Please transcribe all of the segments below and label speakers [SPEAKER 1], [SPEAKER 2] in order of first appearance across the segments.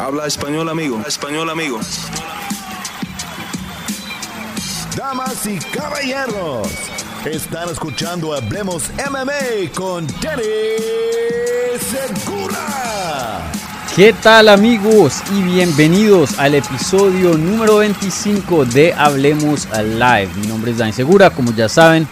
[SPEAKER 1] Habla español, amigo. Español, amigo.
[SPEAKER 2] Damas y caballeros, están escuchando Hablemos MMA con Danny Segura.
[SPEAKER 3] ¿Qué tal amigos y bienvenidos al episodio número 25 de Hablemos Live? Mi nombre es Dani Segura, como ya saben,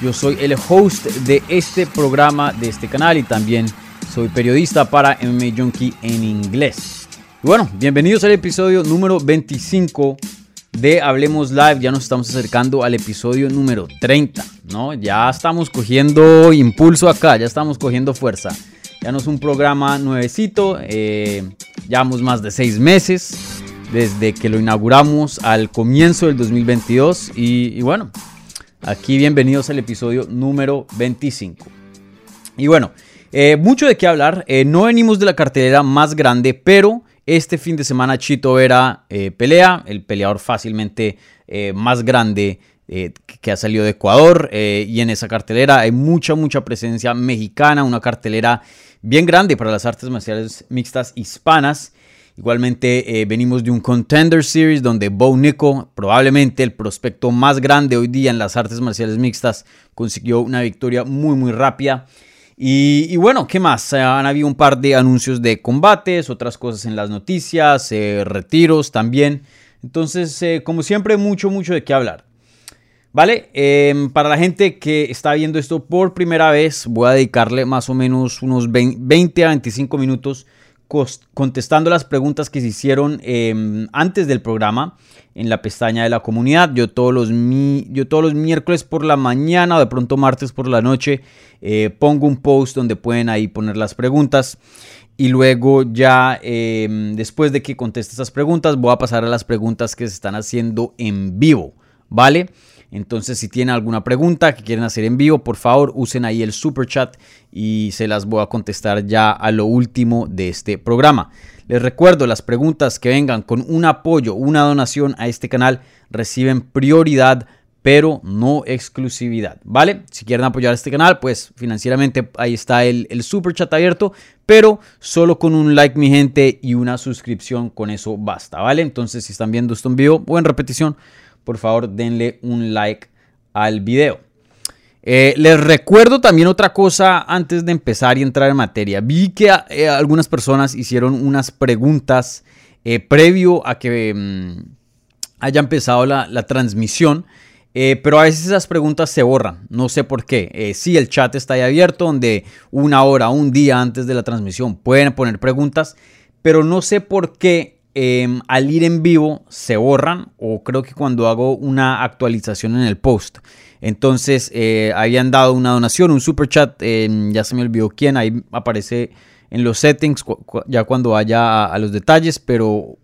[SPEAKER 3] yo soy el host de este programa, de este canal y también soy periodista para MMA Junkie en inglés. Y bueno, bienvenidos al episodio número 25 de Hablemos Live. Ya nos estamos acercando al episodio número 30, ¿no? Ya estamos cogiendo impulso acá, ya estamos cogiendo fuerza. Ya no es un programa nuevecito, eh, llevamos más de seis meses desde que lo inauguramos al comienzo del 2022 y bueno, Aquí bienvenidos al episodio número 25. Y bueno, eh, mucho de qué hablar. Eh, no venimos de la cartelera más grande, pero este fin de semana Chito Vera eh, pelea, el peleador fácilmente más grande que ha salido de Ecuador. y en esa cartelera hay mucha, mucha presencia mexicana, una cartelera bien grande para las artes marciales mixtas hispanas. Igualmente eh, venimos de un Contender Series donde Bo Nico, probablemente el prospecto más grande hoy día en las artes marciales mixtas, consiguió una victoria muy muy rápida. Y, bueno, ¿qué más? Eh, han habido un par de anuncios de combates, otras cosas en las noticias, eh, retiros también. Entonces, como siempre, mucho, mucho de qué hablar. ¿Vale? Em, para la gente que está viendo esto por primera vez, voy a dedicarle más o menos unos 20 a 25 minutos contestando las preguntas que se hicieron em, antes del programa en la pestaña de la comunidad. Yo todos los, yo todos los miércoles por la mañana o de pronto martes por la noche eh, pongo un post donde pueden ahí poner las preguntas. Y luego ya em, después de que conteste esas preguntas voy a pasar a las preguntas que se están haciendo en vivo. ¿Vale? Entonces, si tienen alguna pregunta que quieren hacer en vivo, por favor, usen ahí el super chat y se las voy a contestar ya a lo último de este programa. Les recuerdo, las preguntas que vengan con un apoyo, una donación a este canal reciben prioridad pero no exclusividad, ¿vale? Si quieren apoyar este canal, pues financieramente ahí está el, el, super chat abierto, pero solo con un like, mi gente, y una suscripción, con eso basta, ¿vale? Entonces, si están viendo esto en vivo o en repetición, por favor denle un like al video. Eh, les recuerdo también otra cosa antes de empezar y entrar en materia. Vi que eh, algunas personas hicieron unas preguntas eh, previo a que mm, haya empezado la, transmisión. pero a veces esas preguntas se borran, no sé por qué. sí, el chat está ahí abierto, donde una hora, un día antes de la transmisión pueden poner preguntas, pero no sé por qué Em, al ir en vivo se borran o creo que cuando hago una actualización en el post. Entonces eh, habían dado una donación, un super chat, em, ya se me olvidó quién, ahí aparece en los settings ya cuando vaya a, los detalles, pero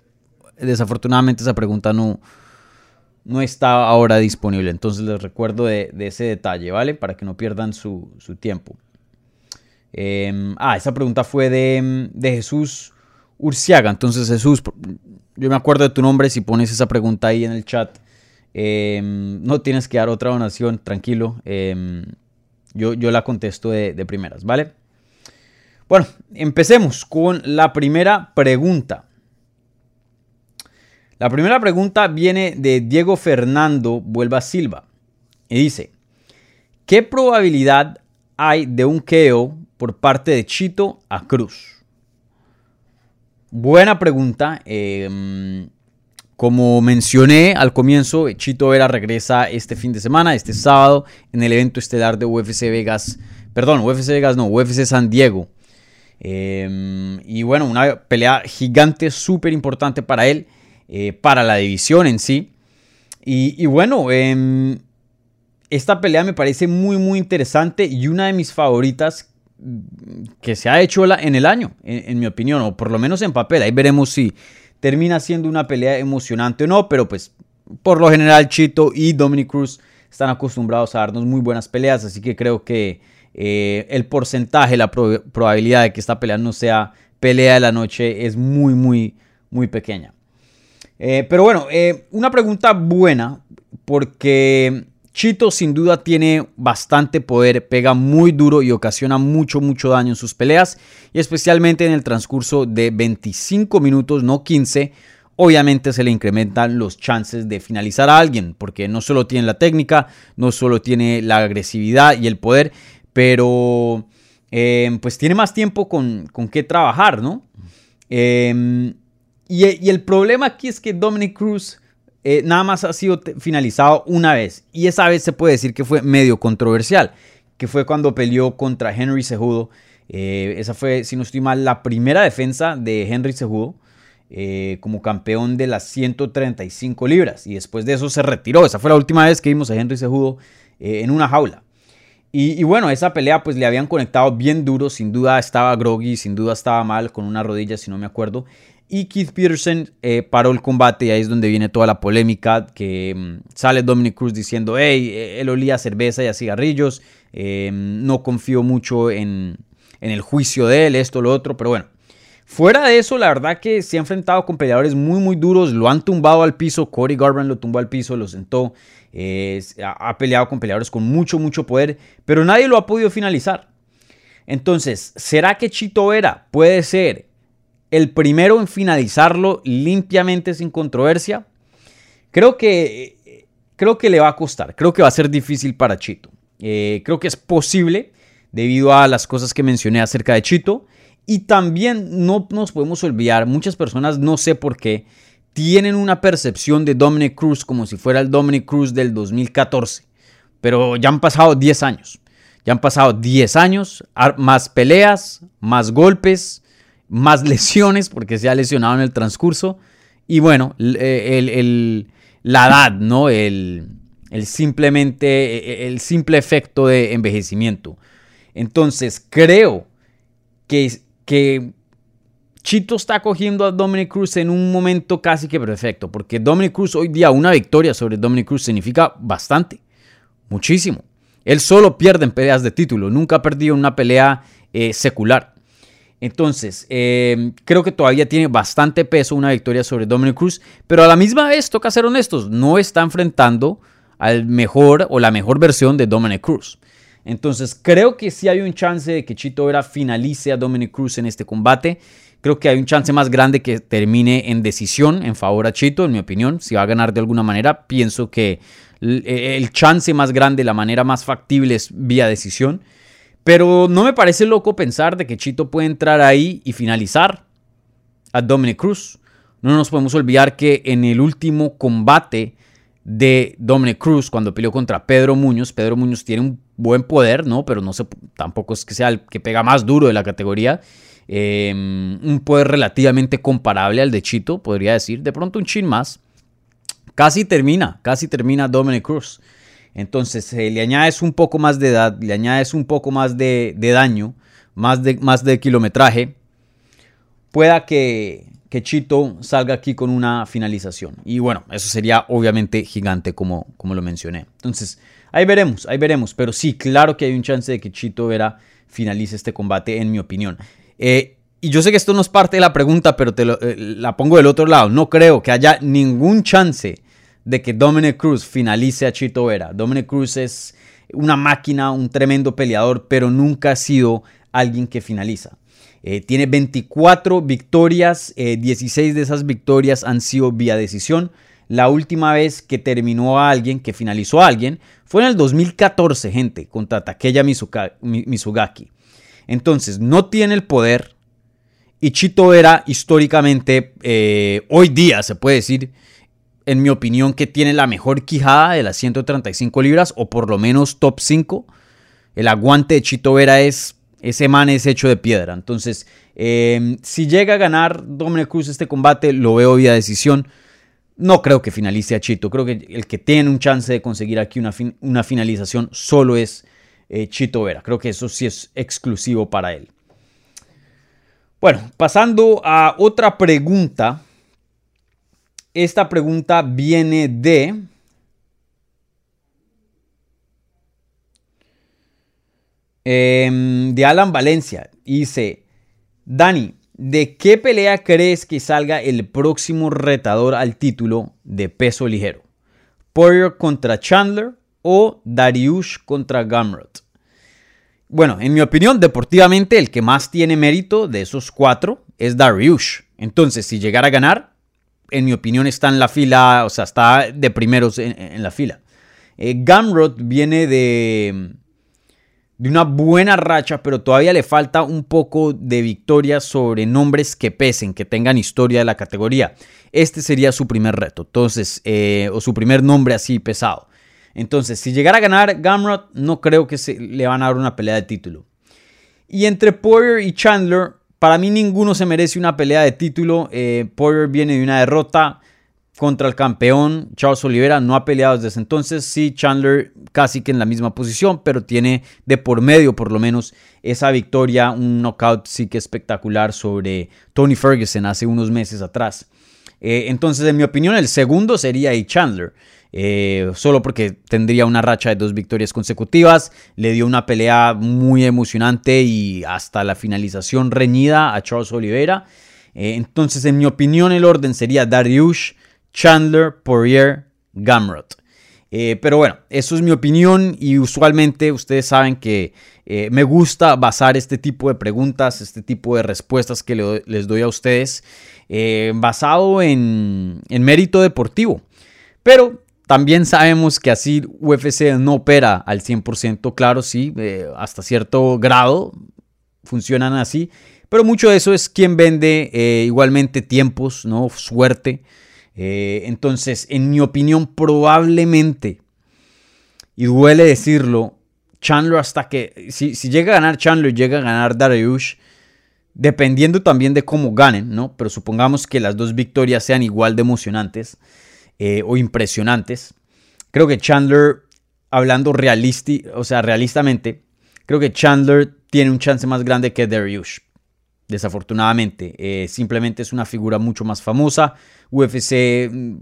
[SPEAKER 3] desafortunadamente esa pregunta no, no está ahora disponible. Entonces les recuerdo de, ese detalle, ¿vale? Para que no pierdan su, tiempo. Em, ah, esa pregunta fue de, de Jesús Urciaga. Entonces, Jesús, yo me acuerdo de tu nombre. Si pones esa pregunta ahí en el chat, em, no tienes que dar otra donación, tranquilo. Em, yo, yo, la contesto de, de primeras, ¿vale? Bueno, empecemos con la primera pregunta. La primera pregunta viene de Diego Fernando Vuelva Silva y dice, ¿qué probabilidad hay de un KO por parte de Chito a Cruz? Buena pregunta. Em, como mencioné al comienzo, Chito Vera regresa este fin de semana, este sábado, en el evento estelar de UFC Vegas. Perdón, UFC Vegas no, UFC San Diego. Em, y bueno, una pelea gigante, súper importante para él, eh, para la división en sí. Y, bueno, em, esta pelea me parece muy, muy interesante y una de mis favoritas que se ha hecho en el año, en, mi opinión, o por lo menos en papel. Ahí veremos si termina siendo una pelea emocionante o no, pero pues por lo general Chito y Dominic Cruz están acostumbrados a darnos muy buenas peleas, así que creo que eh, el porcentaje, la probabilidad de que esta pelea no sea pelea de la noche es muy, muy, muy pequeña. Eh, pero bueno, eh, una pregunta buena, porque Chito sin duda tiene bastante poder, pega muy duro y ocasiona mucho, mucho daño en sus peleas, y especialmente en el transcurso de 25 minutos, no 15, obviamente se le incrementan los chances de finalizar a alguien, porque no solo tiene la técnica, no solo tiene la agresividad y el poder, pero eh, pues tiene más tiempo con, con qué trabajar, ¿no? Em, y, el problema aquí es que Dominic Cruz eh, nada más ha sido finalizado una vez. Y esa vez se puede decir que fue medio controversial, que fue cuando peleó contra Henry Cejudo. Eh, esa fue, si no estoy mal, la primera defensa de Henry Cejudo. Eh, como campeón de las 135 libras y después de eso se retiró. Esa fue la última vez que vimos a Henry Cejudo en una jaula. Y, y, bueno, esa pelea pues le habían conectado bien duro, sin duda estaba groggy, sin duda estaba mal con una rodilla si no me acuerdo. Y Keith Peterson eh, paró el combate y ahí es donde viene toda la polémica que mm, sale Dominic Cruz diciendo, hey, eh, él olía a cerveza y a cigarrillos, eh, no confío mucho en, el juicio de él, esto, lo otro, pero bueno. Fuera de eso, la verdad que se ha enfrentado con peleadores muy, muy duros, lo han tumbado al piso, Cody Garbrandt lo tumbó al piso, lo sentó, ha peleado con peleadores con mucho, mucho poder, pero nadie lo ha podido finalizar. Entonces, ¿será que Chito Vera puede ser el primero en finalizarlo limpiamente sin controversia. Creo que, creo que le va a costar, creo que va a ser difícil para Chito. Eh, creo que es posible debido a las cosas que mencioné acerca de Chito. Y también no nos podemos olvidar, muchas personas, no sé por qué, tienen una percepción de Dominic Cruz como si fuera el Dominic Cruz del 2014. Pero ya han pasado 10 años. Ya han pasado 10 años, más peleas, más golpes, más lesiones porque se ha lesionado en el transcurso. Y bueno, el, la edad, ¿no? El, simplemente, e, el simple efecto de envejecimiento. Entonces, creo que, que Chito está cogiendo a Dominic Cruz en un momento casi que perfecto, porque Dominic Cruz hoy día, una victoria sobre Dominic Cruz significa bastante, muchísimo. Él solo pierde en peleas de título, nunca ha perdido una pelea eh, secular. Entonces, em, creo que todavía tiene bastante peso una victoria sobre Dominic Cruz, pero a la misma vez, toca ser honestos, no está enfrentando al mejor o la mejor versión de Dominic Cruz. Entonces, creo que sí hay un chance de que Chito Vera finalice a Dominic Cruz en este combate. Creo que hay un chance más grande que termine en decisión en favor a Chito, en mi opinión. Si va a ganar de alguna manera, pienso que el chance más grande, la manera más factible es vía decisión. Pero no me parece loco pensar de que Chito puede entrar ahí y finalizar a Dominic Cruz. No nos podemos olvidar que en el último combate de Dominic Cruz, cuando peleó contra Pedro Muñoz, Pedro Muñoz tiene un buen poder, ¿no? Pero no sé, tampoco es que sea el que pega más duro de la categoría. Em, un poder relativamente comparable al de Chito, podría decir. De pronto un chin más. Casi termina, casi termina Dominic Cruz. Entonces eh, le añades un poco más de edad, le añades un poco más de, daño, más de, más de kilometraje, pueda que, Chito salga aquí con una finalización. Y bueno, eso sería obviamente gigante como, como lo mencioné. Entonces, ahí veremos, ahí veremos. Pero sí, claro que hay un chance de que Chito Vera finalice este combate, en mi opinión. Eh, y yo sé que esto no es parte de la pregunta, pero te eh, la pongo del otro lado. No creo que haya ningún chance de que Dominic Cruz finalice a Chito Vera. Dominic Cruz es una máquina, un tremendo peleador, pero nunca ha sido alguien que finaliza. Eh, tiene 24 victorias, 16 eh, de esas victorias han sido vía decisión. La última vez que terminó a alguien, que finalizó a alguien, fue en el 2014, gente, contra Takeya Mizugaki. Entonces, no tiene el poder. Y Chito Vera, históricamente, eh, hoy día se puede decir, en mi opinión, que tiene la mejor quijada de las 135 libras, o por lo menos top 5. El aguante de Chito Vera es, ese man es hecho de piedra. Entonces, em, si llega a ganar Dominic Cruz este combate, lo veo vía decisión. No creo que finalice a Chito. Creo que el que tiene un chance de conseguir aquí una, finalización solo es eh, Chito Vera. Creo que eso sí es exclusivo para él. Bueno, pasando a otra pregunta esta pregunta viene de... Em, de Alan Valencia. dice, Dani, ¿de qué pelea crees que salga el próximo retador al título de peso ligero? Poirier contra Chandler, o Dariush contra Gamrot. Bueno, en mi opinión, deportivamente el que más tiene mérito de esos cuatro es Dariush. Entonces, si llegara a ganar, en mi opinión está en la fila, o sea, está de primeros en, la fila. Eh, Gamrot viene de, de una buena racha, pero todavía le falta un poco de victoria sobre nombres que pesen, que tengan historia de la categoría. Este sería su primer reto, entonces, eh, o su primer nombre así pesado. Entonces, si llegara a ganar Gamrot, no creo que se, le van a dar una pelea de título. Y entre Poirier y Chandler, para mí ninguno se merece una pelea de título. Eh, viene de una derrota contra el campeón Charles Oliveira. No ha peleado desde entonces. Sí, Chandler casi que en la misma posición, pero tiene de por medio por lo menos esa victoria, un knockout sí que espectacular sobre Tony Ferguson hace unos meses atrás. Eh, entonces, en mi opinión, el segundo sería A. Chandler. Eh, solo porque tendría una racha de dos victorias consecutivas. Le dio una pelea muy emocionante y hasta la finalización reñida a Charles Oliveira. Eh, entonces, en mi opinión, el orden sería Dariush, Chandler, Poirier, Gamrot. Eh, pero bueno, eso es mi opinión y usualmente ustedes saben que me gusta basar este tipo de preguntas, este tipo de respuestas que les doy a ustedes basado en, en mérito deportivo. Pero también sabemos que así UFC no opera al 100%, claro, sí, eh, hasta cierto grado funcionan así, pero mucho de eso es quien vende eh, igualmente tiempos, ¿no? Suerte. Eh, entonces, en mi opinión, probablemente, y duele decirlo, Chandler hasta que, si, llega a ganar Chandler, llega a ganar Dariush, dependiendo también de cómo ganen, ¿no? Pero supongamos que las dos victorias sean igual de emocionantes. Eh, o impresionantes. Creo que Chandler, hablando realisti o sea, realistamente, creo que Chandler tiene un chance más grande que Dariush. Desafortunadamente, eh, simplemente es una figura mucho más famosa. UFC mm,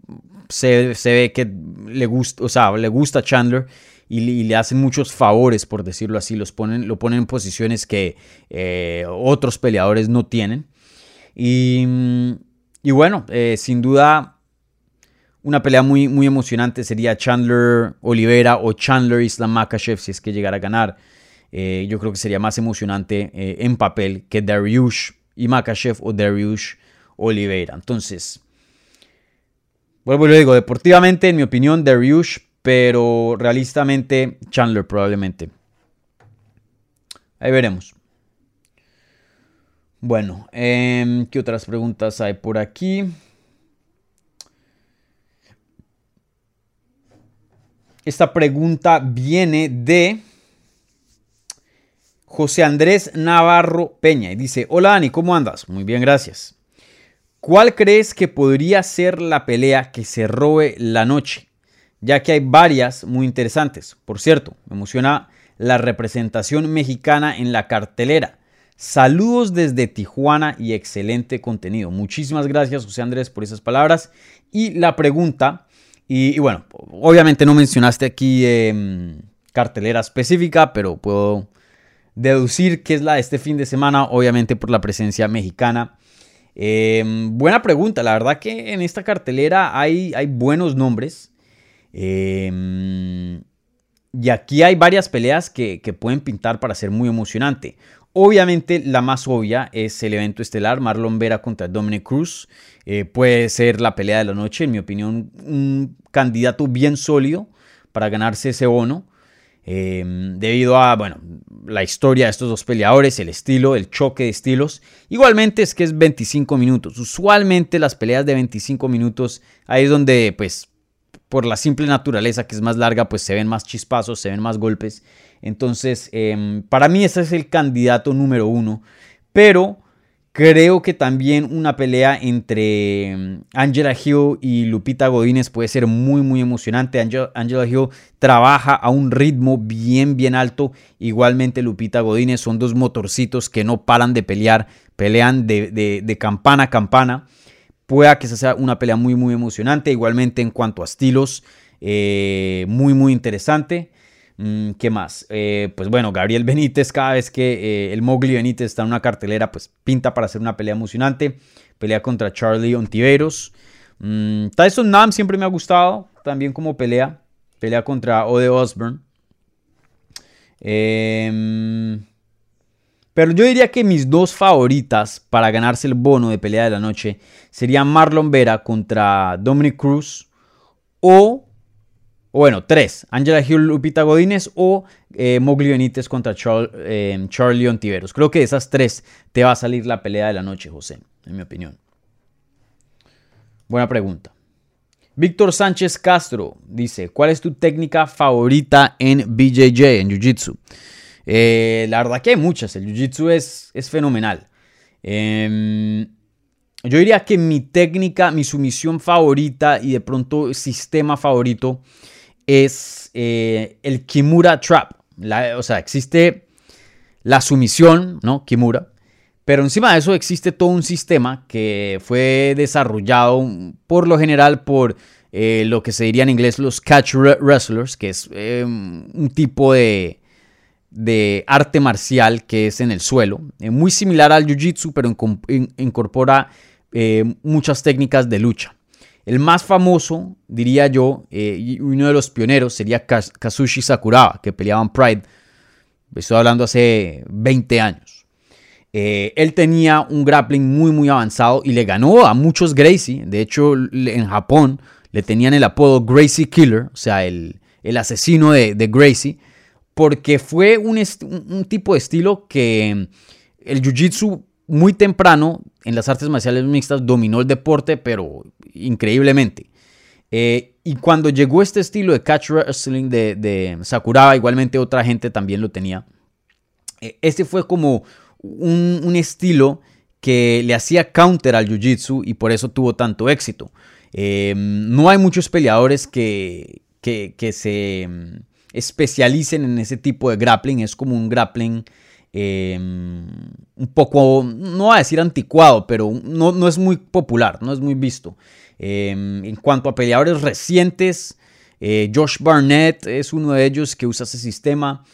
[SPEAKER 3] se, ve que le gusta, o sea, le gusta Chandler y, le hacen muchos favores, por decirlo así. Los ponen, lo ponen en posiciones que eh, otros peleadores no tienen. Y, mm, y bueno, sin duda una pelea muy, muy emocionante sería Chandler Olivera o Chandler Islam Makachev si es que llegara a ganar. Eh, yo creo que sería más emocionante eh, en papel que Dariush y Makachev o Dariush Oliveira. Entonces, vuelvo y lo digo, deportivamente, en mi opinión, Dariush, pero realistamente, Chandler probablemente. Ahí veremos. Bueno, em, ¿qué otras preguntas hay por aquí? Esta pregunta viene de José Andrés Navarro Peña y dice, hola Dani, ¿cómo andas? Muy bien, gracias. ¿Cuál crees que podría ser la pelea que se robe la noche? Ya que hay varias muy interesantes. Por cierto, me emociona la representación mexicana en la cartelera. Saludos desde Tijuana y excelente contenido. Muchísimas gracias, José Andrés, por esas palabras. Y la pregunta y, bueno, obviamente no mencionaste aquí em, cartelera específica, pero puedo deducir que es la de este fin de semana, obviamente por la presencia mexicana. Em, buena pregunta, la verdad que en esta cartelera hay, hay buenos nombres. Em, y aquí hay varias peleas que, que, pueden pintar para ser muy emocionante. Obviamente la más obvia es el evento estelar, Marlon Vera contra Dominic Cruz. Eh, puede ser la pelea de la noche, en mi opinión, un candidato bien sólido para ganarse ese bono. Em, debido a bueno, la historia de estos dos peleadores, el estilo, el choque de estilos. Igualmente es que es 25 minutos. Usualmente las peleas de 25 minutos, ahí es donde pues por la simple naturaleza que es más larga, pues se ven más chispazos, se ven más golpes. Entonces, em, para mí ese es el candidato número uno. Pero creo que también una pelea entre em, Angela Hill y Lupita Godínez puede ser muy, muy emocionante. Angela Hill trabaja a un ritmo bien, bien alto. Igualmente Lupita Godínez son dos motorcitos que no paran de pelear. Pelean de, campana a campana. Pueda que sea una pelea muy, muy emocionante. Igualmente en cuanto a estilos, eh, muy, muy interesante. Mm, ¿Qué más? Eh, pues bueno, Gabriel Benítez, cada vez que eh, el Mowgli Benítez está en una cartelera, pues pinta para hacer una pelea emocionante. Pelea contra Charlie Ontiveros. Mm, Tyson Nam siempre me ha gustado, también como pelea. pelea contra Ode Osborne. Em, pero yo diría que mis dos favoritas para ganarse el bono de pelea de la noche serían Marlon Vera contra Dominic Cruz o, bueno, tres, Angela Hill, Lupita Godínez o eh, contra em, Charlie Ontiveros. Creo que de esas tres te va a salir la pelea de la noche, José, en mi opinión. Buena pregunta. Víctor Sánchez Castro dice, ¿cuál es tu técnica favorita en BJJ, en Jiu-Jitsu? Eh, la verdad que hay muchas, el Jiu-Jitsu es, es, fenomenal. Em, yo diría que mi técnica, mi sumisión favorita y de pronto sistema favorito es eh, el Kimura Trap. o sea, existe la sumisión, ¿no? Kimura. Pero encima de eso existe todo un sistema que fue desarrollado por lo general por eh, lo que se diría en inglés los catch wrestlers, que es eh, un tipo de, arte marcial que es en el suelo, muy similar al jiu-jitsu, pero incorpora muchas técnicas de lucha. El más famoso, diría yo, y uno de los pioneros sería Kazushi Sakuraba, que peleaba en Pride. Estoy hablando hace 20 años. Eh, él tenía un grappling muy, muy avanzado y le ganó a muchos Gracie. De hecho, en Japón le tenían el apodo Gracie Killer, o sea, el, asesino de, Gracie, porque fue un, un, tipo de estilo que el Jiu-Jitsu muy temprano en las artes marciales mixtas dominó el deporte, pero increíblemente. Eh, y cuando llegó este estilo de catch wrestling de, de Sakuraba, igualmente otra gente también lo tenía. Eh, este fue como un, estilo que le hacía counter al jiu-jitsu y por eso tuvo tanto éxito. Em, no hay muchos peleadores que, que, se em, especialicen en ese tipo de grappling. Es como un grappling em, un poco, no voy a decir anticuado, pero no, no es muy popular, no es muy visto. en cuanto a peleadores recientes, eh, Josh Barnett es uno de ellos que usa ese sistema.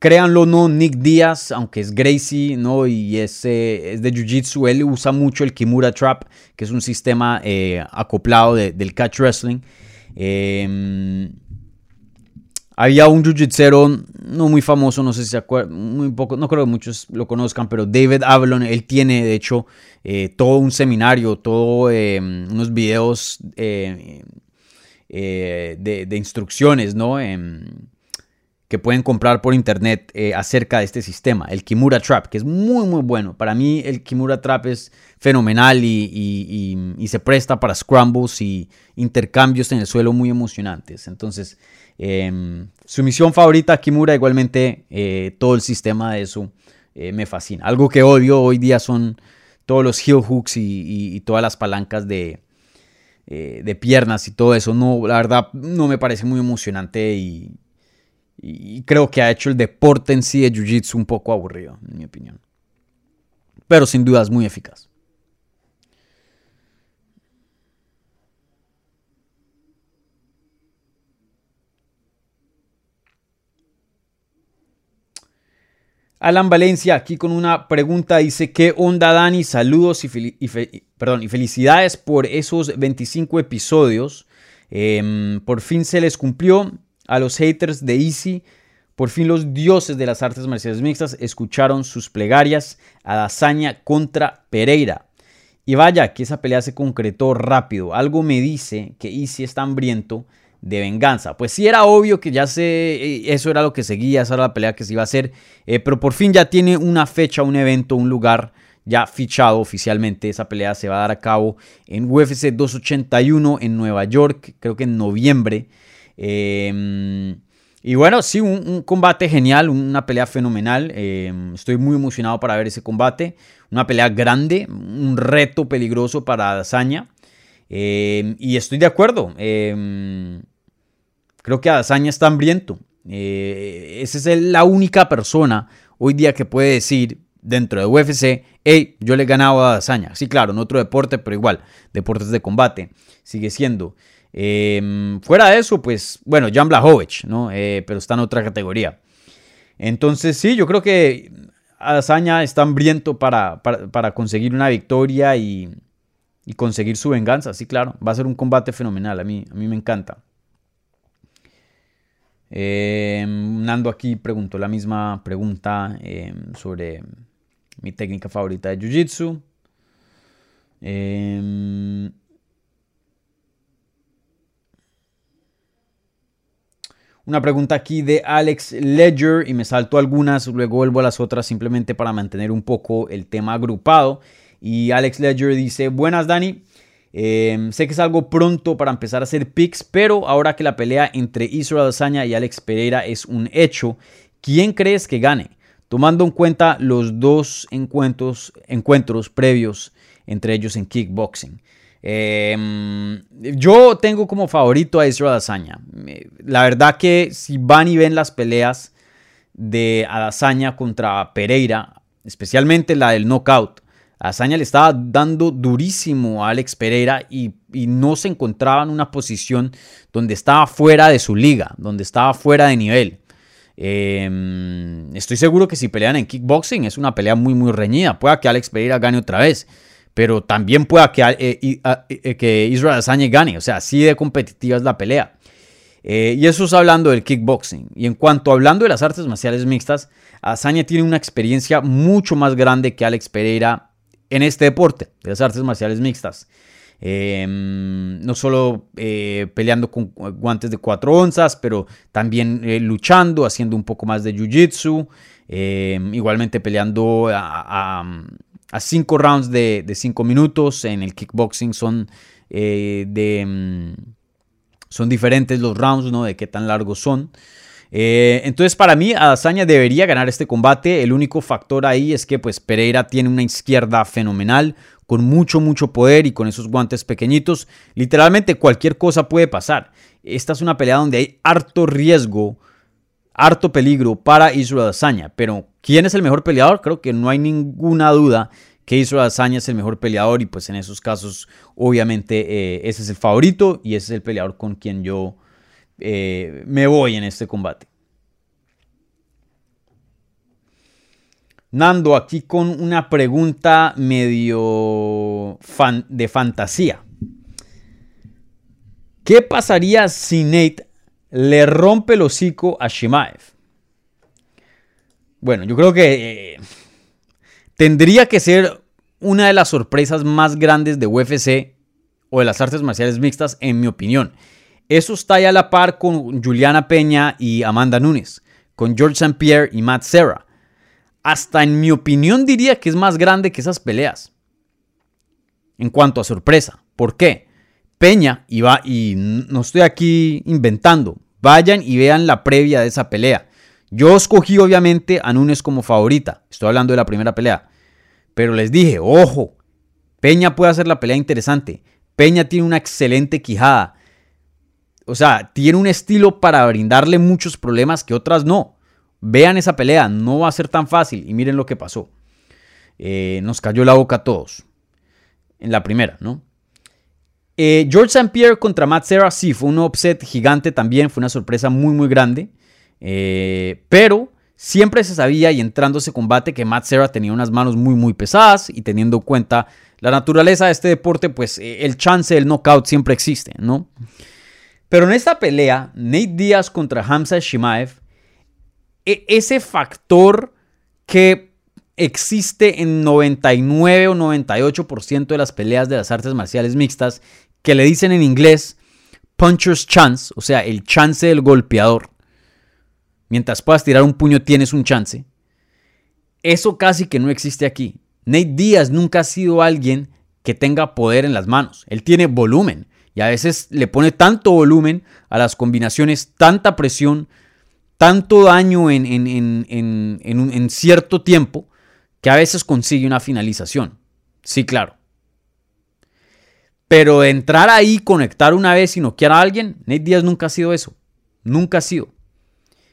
[SPEAKER 3] Créanlo no, Nick Díaz, aunque es Gracie, ¿no? Y es, es de Jiu-Jitsu, él usa mucho el Kimura Trap, que es un sistema eh, acoplado del catch wrestling. Había un jiu-jitsero no muy famoso, no sé si se acuerdan, muy poco, no creo que muchos lo conozcan, pero David Avalon, él tiene de hecho eh, todo un seminario, todo em, unos videos eh, de, de, instrucciones, ¿no? Em, que pueden comprar por internet eh, acerca de este sistema, el Kimura Trap, que es muy muy bueno. Para mí el Kimura Trap es fenomenal y, se presta para scrambles y intercambios en el suelo muy emocionantes. Entonces, em, su misión favorita, Kimura, igualmente eh, todo el sistema de eso eh, me fascina. Algo que odio hoy día son todos los heel hooks y, todas las palancas de, de piernas y todo eso. No, la verdad no me parece muy emocionante y y creo que ha hecho el deporte en sí de Jiu-Jitsu un poco aburrido, en mi opinión. Pero sin duda es muy eficaz. Alan Valencia aquí con una pregunta dice, ¿qué onda Dani? Saludos y, perdón, y felicidades por esos 25 episodios. Em, por fin se les cumplió a los haters de Easy. Por fin los dioses de las artes marciales mixtas escucharon sus plegarias a Dazaña contra Pereira. Y vaya que esa pelea se concretó rápido. Algo me dice que Easy está hambriento de venganza. Pues sí era obvio que ya sé, eh, eso era lo que seguía, esa era la pelea que se iba a hacer. Eh, pero por fin ya tiene una fecha, un evento, un lugar ya fichado oficialmente. Esa pelea se va a dar a cabo en UFC 281 en Nueva York, creo que en noviembre. Em, y bueno, sí, un, combate genial, una pelea fenomenal. Em, estoy muy emocionado para ver ese combate. Una pelea grande, un reto peligroso para Dazaña. Em, y estoy de acuerdo. creo que Dazaña está hambriento. Eh, esa es la única persona hoy día que puede decir dentro de UFC, hey, yo le he ganado a Dazaña. Sí, claro, en otro deporte, pero igual, deportes de combate. Sigue siendo. Em, fuera de eso, pues, bueno, Jan Blachowicz, ¿no? Eh, pero está en otra categoría. Entonces, sí, yo creo que Azaña está hambriento para, para, conseguir una victoria y, y conseguir su venganza. Sí, claro, va a ser un combate fenomenal. A mí, a mí me encanta. Em, Nando aquí preguntó la misma pregunta em, sobre mi técnica favorita de Jiu-Jitsu. Em, una pregunta aquí de Alex Ledger y me salto algunas, luego vuelvo a las otras simplemente para mantener un poco el tema agrupado. Y Alex Ledger dice, buenas Dani, em, sé que es algo pronto para empezar a hacer picks, pero ahora que la pelea entre Israel Adesanya y Alex Pereira es un hecho, ¿quién crees que gane? Tomando en cuenta los dos encuentros, encuentros previos entre ellos en kickboxing. Em, yo tengo como favorito a Israel Adesanya. La verdad que si van y ven las peleas de Adesanya contra Pereira, especialmente la del knockout, Azaña le estaba dando durísimo a Alex Pereira y, no se encontraba en una posición donde estaba fuera de su liga, donde estaba fuera de nivel. Em, estoy seguro que si pelean en kickboxing es una pelea muy muy reñida. Pueda que Alex Pereira gane otra vez, pero también pueda que, eh, eh, que Israel Azaña gane. O sea, así de competitiva es la pelea. Eh, y eso es hablando del kickboxing. Y en cuanto hablando de las artes marciales mixtas, Azaña tiene una experiencia mucho más grande que Alex Pereira en este deporte de las artes marciales mixtas. Em, no solo eh, peleando con guantes de 4 onzas, pero también eh, luchando, haciendo un poco más de jiu-jitsu, em, igualmente peleando a 5 rounds de 5 minutos. En el kickboxing son, eh, de, em, son diferentes los rounds, ¿no? de qué tan largos son. Eh, entonces para mí Adazaña debería ganar este combate. El único factor ahí es que pues Pereira tiene una izquierda fenomenal, con mucho, mucho poder y con esos guantes pequeñitos. Literalmente cualquier cosa puede pasar. Esta es una pelea donde hay harto riesgo, harto peligro para Israel Adazaña. Pero ¿quién es el mejor peleador? Creo que no hay ninguna duda que Israel Adazaña es el mejor peleador y pues en esos casos obviamente eh, ese es el favorito y ese es el peleador con quien yo eh, me voy en este combate. Nando, aquí con una pregunta medio de fantasía. ¿Qué pasaría si Nate le rompe el hocico a Shimaev? Bueno, yo creo que eh, tendría que ser una de las sorpresas más grandes de UFC o de las artes marciales mixtas, en mi opinión. Eso está ahí a la par con Juliana Peña y Amanda Nunes, con George St. Pierre y Matt Serra. Hasta en mi opinión diría que es más grande que esas peleas. En cuanto a sorpresa. ¿Por qué? Peña, y, va, y no estoy aquí inventando, vayan y vean la previa de esa pelea. Yo escogí obviamente a Nunes como favorita, estoy hablando de la primera pelea, pero les dije, ojo, Peña puede hacer la pelea interesante, Peña tiene una excelente quijada, o sea, tiene un estilo para brindarle muchos problemas que otras no. Vean esa pelea, no va a ser tan fácil. Y miren lo que pasó. Eh, nos cayó la boca a todos. En la primera, ¿no? Eh, George St. Pierre contra Matt Serra, sí, fue un upset gigante también. Fue una sorpresa muy, muy grande. Eh, pero siempre se sabía y entrando ese combate que Matt Serra tenía unas manos muy, muy pesadas. Y teniendo en cuenta la naturaleza de este deporte, pues el chance del knockout siempre existe, ¿no? Pero en esta pelea, Nate Díaz contra Hamza Shimaev, e, ese factor que existe en 99 o 98% de las peleas de las artes marciales mixtas, que le dicen en inglés puncher's chance, o sea, el chance del golpeador. Mientras puedas tirar un puño tienes un chance. Eso casi que no existe aquí. Nate Díaz nunca ha sido alguien que tenga poder en las manos. Él tiene volumen y a veces le pone tanto volumen a las combinaciones, tanta presión, tanto daño en, en, cierto tiempo, que a veces consigue una finalización. Sí, claro. Pero entrar ahí, conectar una vez y noquear a alguien, Nate Díaz nunca ha sido eso. Nunca ha sido.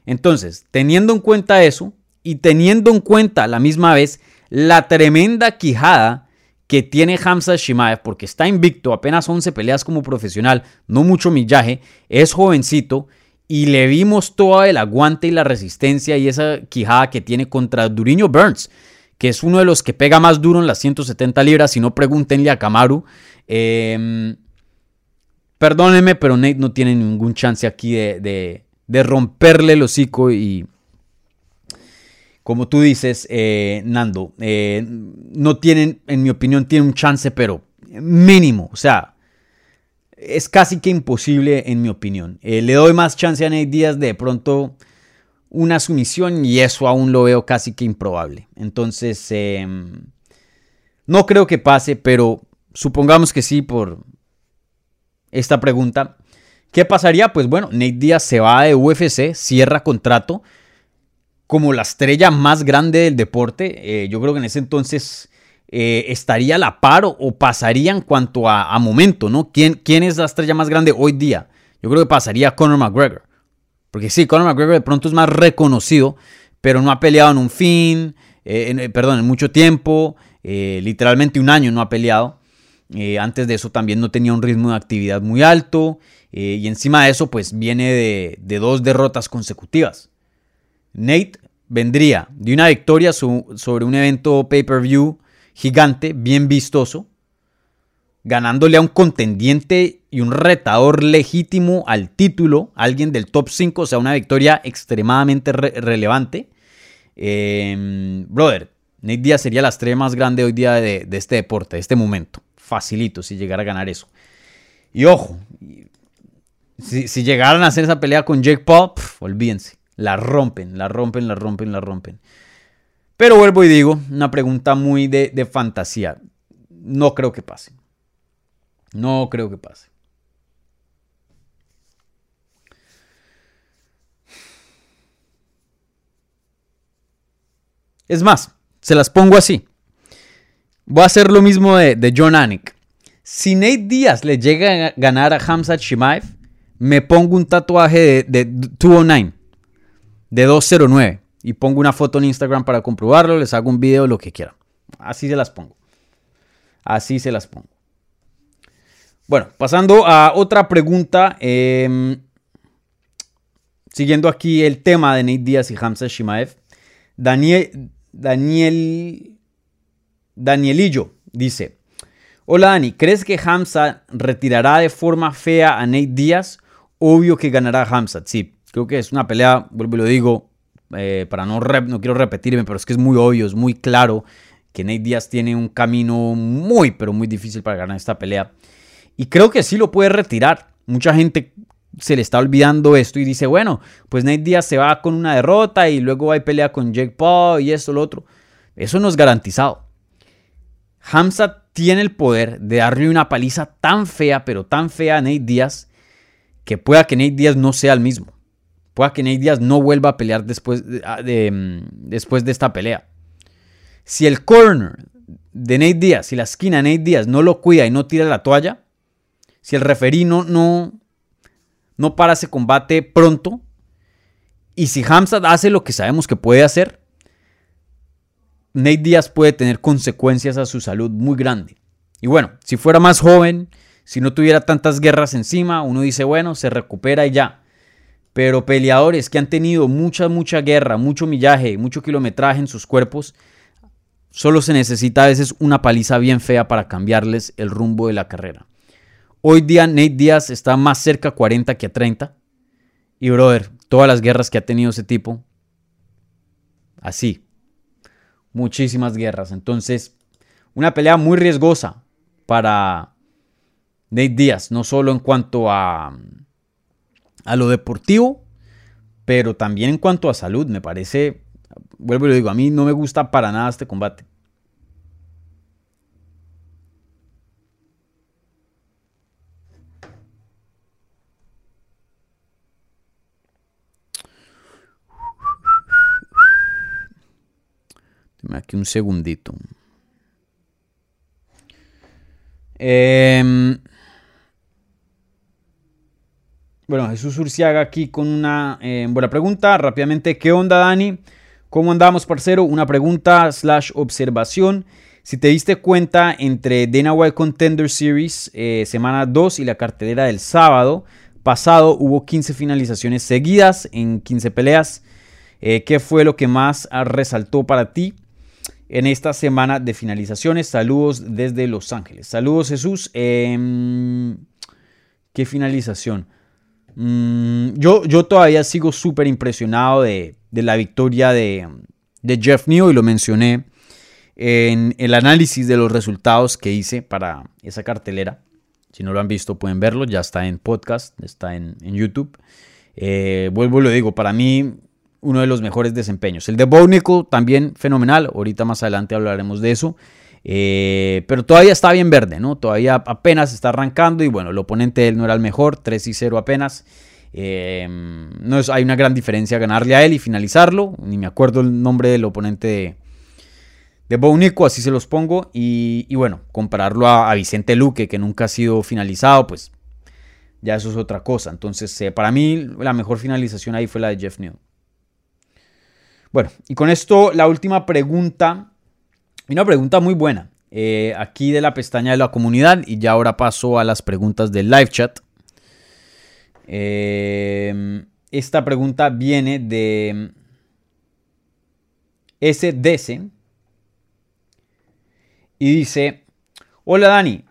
[SPEAKER 3] Entonces, teniendo en cuenta eso y teniendo en cuenta la misma vez la tremenda quijada que tiene Hamza Shimaev, porque está invicto, apenas 11 peleas como profesional, no mucho millaje, es jovencito y le vimos todo el aguante y la resistencia y esa quijada que tiene contra Duriño Burns, que es uno de los que pega más duro en las 170 libras, si no pregúntenle a Kamaru, Em, perdónenme, pero Nate no tiene ningún chance aquí de, de, romperle el hocico y, como tú dices, eh, Nando, eh, no tienen, en mi opinión, tiene un chance, pero mínimo. O sea, es casi que imposible, en mi opinión. Eh, le doy más chance a Nate Díaz de pronto una sumisión y eso aún lo veo casi que improbable. Entonces, em, no creo que pase, pero supongamos que sí por esta pregunta. ¿Qué pasaría? Pues bueno, Nate Díaz se va de UFC, cierra contrato como la estrella más grande del deporte. Eh, yo creo que en ese entonces eh, estaría a la par o, pasaría en cuanto a, momento, ¿no? ¿Quién, ¿Quién, es la estrella más grande hoy día? Yo creo que pasaría Conor McGregor. Porque sí, Conor McGregor de pronto es más reconocido, pero no ha peleado en un fin, eh, perdón, en mucho tiempo, literalmente un año no ha peleado. antes de eso también no tenía un ritmo de actividad muy alto. y encima de eso, pues viene de dos derrotas consecutivas. Nate vendría de una victoria sobre un evento pay-per-view gigante, bien vistoso, ganándole a un contendiente y un retador legítimo al título, alguien del top 5, o sea, una victoria extremadamente relevante. Em, brother, Nate Diaz sería la estrella más grande hoy día de, este deporte, de este momento. Facilito si llegara a ganar eso. Y ojo, si, llegaran a hacer esa pelea con Jake Paul, olvídense. La rompen, la rompen, la rompen, la rompen. Pero vuelvo y digo, una pregunta muy de, de fantasía. No creo que pase. No creo que pase. Es más, se las pongo así. Voy a hacer lo mismo de, John Anik. Si Nate Díaz le llega a ganar a Hamzat Shimaev, me pongo un tatuaje de, 209, de 209, y pongo una foto en Instagram para comprobarlo, les hago un video, lo que quieran. Así se las pongo. Así se las pongo. Bueno, pasando a otra pregunta. Em, siguiendo aquí el tema de Nate Díaz y Hamza Shimaev. Daniel, Daniel, Danielillo dice: Hola Dani, ¿crees que Hamza retirará de forma fea a Nate Díaz? Obvio que ganará Hamza. Sí, creo que es una pelea, vuelvo y lo digo, eh, para no, no quiero repetirme, pero es que es muy obvio, es muy claro que Nate Díaz tiene un camino muy, pero muy difícil para ganar esta pelea. Y creo que sí lo puede retirar. Mucha gente se le está olvidando esto y dice, bueno, pues Nate Díaz se va con una derrota y luego va a pelea con Jake Paul y esto, lo otro. Eso no es garantizado. Hamza tiene el poder de darle una paliza tan fea, pero tan fea a Nate Díaz, que pueda que Nate Díaz no sea el mismo. Pueda que Nate Díaz no vuelva a pelear después ah, de, mm, después de esta pelea. Si el corner de Nate Díaz, si la esquina de Nate Díaz no lo cuida y no tira la toalla, si el referino no, no para ese combate pronto, y si Hamza hace lo que sabemos que puede hacer, Nate Díaz puede tener consecuencias a su salud muy grande. Y bueno, si fuera más joven, si no tuviera tantas guerras encima, uno dice, bueno, se recupera y ya. Pero peleadores que han tenido mucha, mucha guerra, mucho millaje, mucho kilometraje en sus cuerpos, solo se necesita a veces una paliza bien fea para cambiarles el rumbo de la carrera. Hoy día Nate Díaz está más cerca a 40 que a 30. Y brother, todas las guerras que ha tenido ese tipo, así. Muchísimas guerras. Entonces, una pelea muy riesgosa para Nate Díaz, no solo en cuanto a, a lo deportivo, pero también en cuanto a salud. Me parece, vuelvo y lo digo, a mí no me gusta para nada este combate. Aquí un segundito. Em, bueno, Jesús Urciaga aquí con una em, buena pregunta. Rápidamente, ¿qué onda, Dani? ¿Cómo andamos, parcero? Una pregunta slash observación. Si te diste cuenta, entre Dana White Contender Series, eh, semana 2 y la cartelera del sábado pasado, hubo 15 finalizaciones seguidas en 15 peleas. Eh, ¿Qué fue lo que más resaltó para ti? en esta semana de finalizaciones. Saludos desde Los Ángeles. Saludos Jesús. Em, ¿Qué finalización? Mm, yo, yo todavía sigo súper impresionado de, la victoria de, de Jeff New y lo mencioné en el análisis de los resultados que hice para esa cartelera. Si no lo han visto, pueden verlo. Ya está en podcast, está en, YouTube. Eh, vuelvo y lo digo, para mí, uno de los mejores desempeños. El de Bownico también fenomenal. Ahorita más adelante hablaremos de eso. Eh, pero todavía está bien verde, ¿no? Todavía apenas está arrancando y bueno, el oponente de él no era el mejor, 3 y 0 apenas. Eh, no es, hay una gran diferencia ganarle a él y finalizarlo. Ni me acuerdo el nombre del oponente de, de Bonico, así se los pongo. Y, bueno, compararlo a, Vicente Luque, que nunca ha sido finalizado, pues ya eso es otra cosa. Entonces, eh, para mí, la mejor finalización ahí fue la de Jeff New. Bueno, y con esto la última pregunta. Una pregunta muy buena. Eh, aquí de la pestaña de la comunidad. Y ya ahora paso a las preguntas del live chat. Eh, esta pregunta viene de SDC y dice, hola Dani,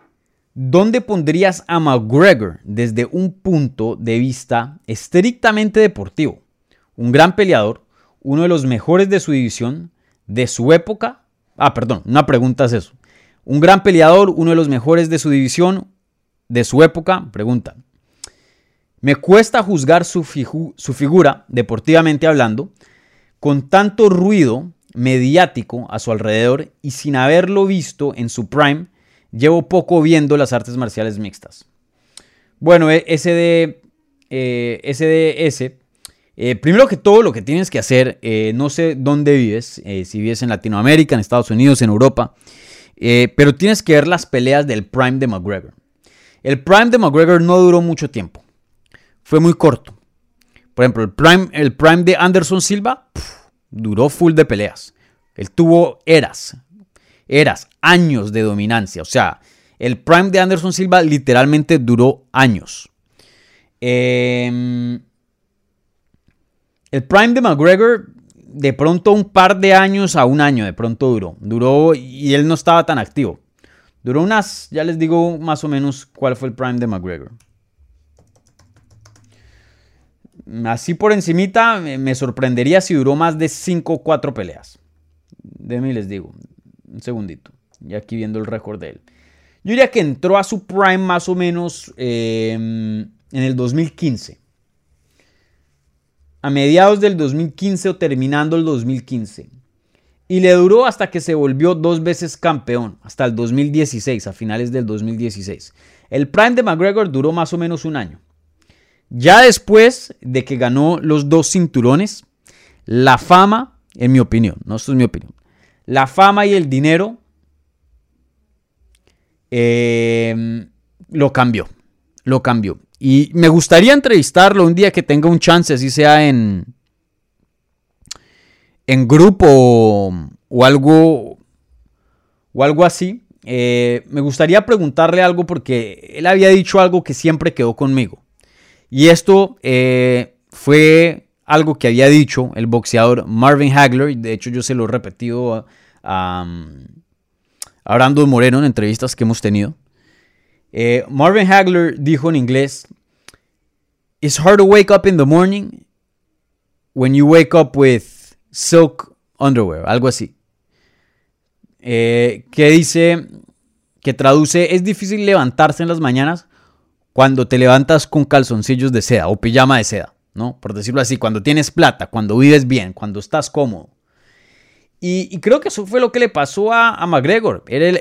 [SPEAKER 3] ¿dónde pondrías a McGregor desde un punto de vista estrictamente deportivo? Un gran peleador, uno de los mejores de su división, de su época. Ah, perdón, una pregunta es eso. Un gran peleador, uno de los mejores de su división, de su época, pregunta. Me cuesta juzgar su, figura, deportivamente hablando, con tanto ruido mediático a su alrededor y sin haberlo visto en su prime, llevo poco viendo las artes marciales mixtas. Bueno, SD, eh, SDS, eh, eh, primero que todo lo que tienes que hacer, no sé dónde vives, si vives en Latinoamérica, en Estados Unidos, en Europa, pero tienes que ver las peleas del prime de McGregor. El prime de McGregor no duró mucho tiempo, fue muy corto. Por ejemplo, el prime, el prime de Anderson Silva, duró full de peleas. Él tuvo eras, eras, años de dominancia. O sea, el prime de Anderson Silva literalmente duró años. Em, el prime de McGregor, de pronto un par de años a un año, de pronto duró. Duró y él no estaba tan activo. Duró unas, ya les digo más o menos cuál fue el prime de McGregor así por encimita, me sorprendería si duró más de 5 o 4 peleas. De mí les digo, un segundito. Y aquí viendo el récord de él. Yo diría que entró a su prime más o menos em, en el 2015. A mediados del 2015 o terminando el 2015. Y le duró hasta que se volvió dos veces campeón, hasta el 2016, a finales del 2016. El prime de McGregor duró más o menos un año. Ya después de que ganó los dos cinturones, la fama, en mi opinión, no esto es mi opinión, la fama y el dinero em, lo cambió, lo cambió. Y me gustaría entrevistarlo un día que tenga un chance, así sea en, en grupo o, algo, o algo así. Eh, me gustaría preguntarle algo porque él había dicho algo que siempre quedó conmigo. Y esto eh, fue algo que había dicho el boxeador Marvin Hagler. De hecho, yo se lo he repetido a, Brandon Moreno en entrevistas que hemos tenido. Eh, Marvin Hagler dijo en inglés: It's hard to wake up in the morning when you wake up with silk underwear, algo así. Eh, que dice, que traduce, es difícil levantarse en las mañanas cuando te levantas con calzoncillos de seda o pijama de seda, ¿no? Por decirlo así, cuando tienes plata, cuando vives bien, cuando estás cómodo. Y, creo que eso fue lo que le pasó a, McGregor. Él,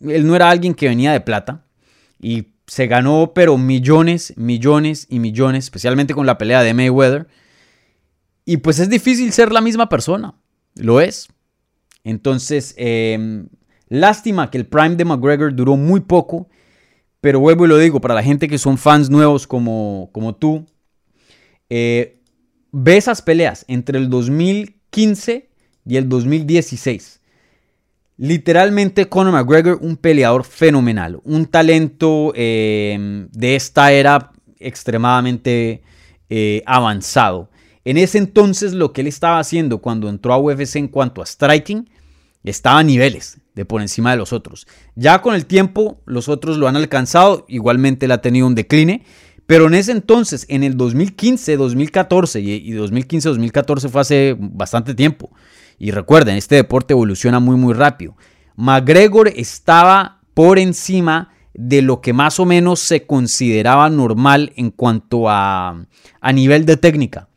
[SPEAKER 3] él no era alguien que venía de plata y se ganó, pero millones, millones y millones, especialmente con la pelea de Mayweather. Y pues es difícil ser la misma persona, lo es. Entonces, em, lástima que el prime de McGregor duró muy poco pero vuelvo y lo digo, para la gente que son fans nuevos como, como tú, eh, ve esas peleas entre el 2015 y el 2016. Literalmente Conor McGregor, un peleador fenomenal, un talento eh, de esta era extremadamente eh, avanzado. En ese entonces lo que él estaba haciendo cuando entró a UFC en cuanto a striking estaba a niveles de por encima de los otros. Ya con el tiempo los otros lo han alcanzado, igualmente él ha tenido un decline, pero en ese entonces, en el 2015, 2014 y 2015, 2014 fue hace bastante tiempo. Y recuerden, este deporte evoluciona muy muy rápido. McGregor estaba por encima de lo que más o menos se consideraba normal en cuanto a, a nivel de técnica.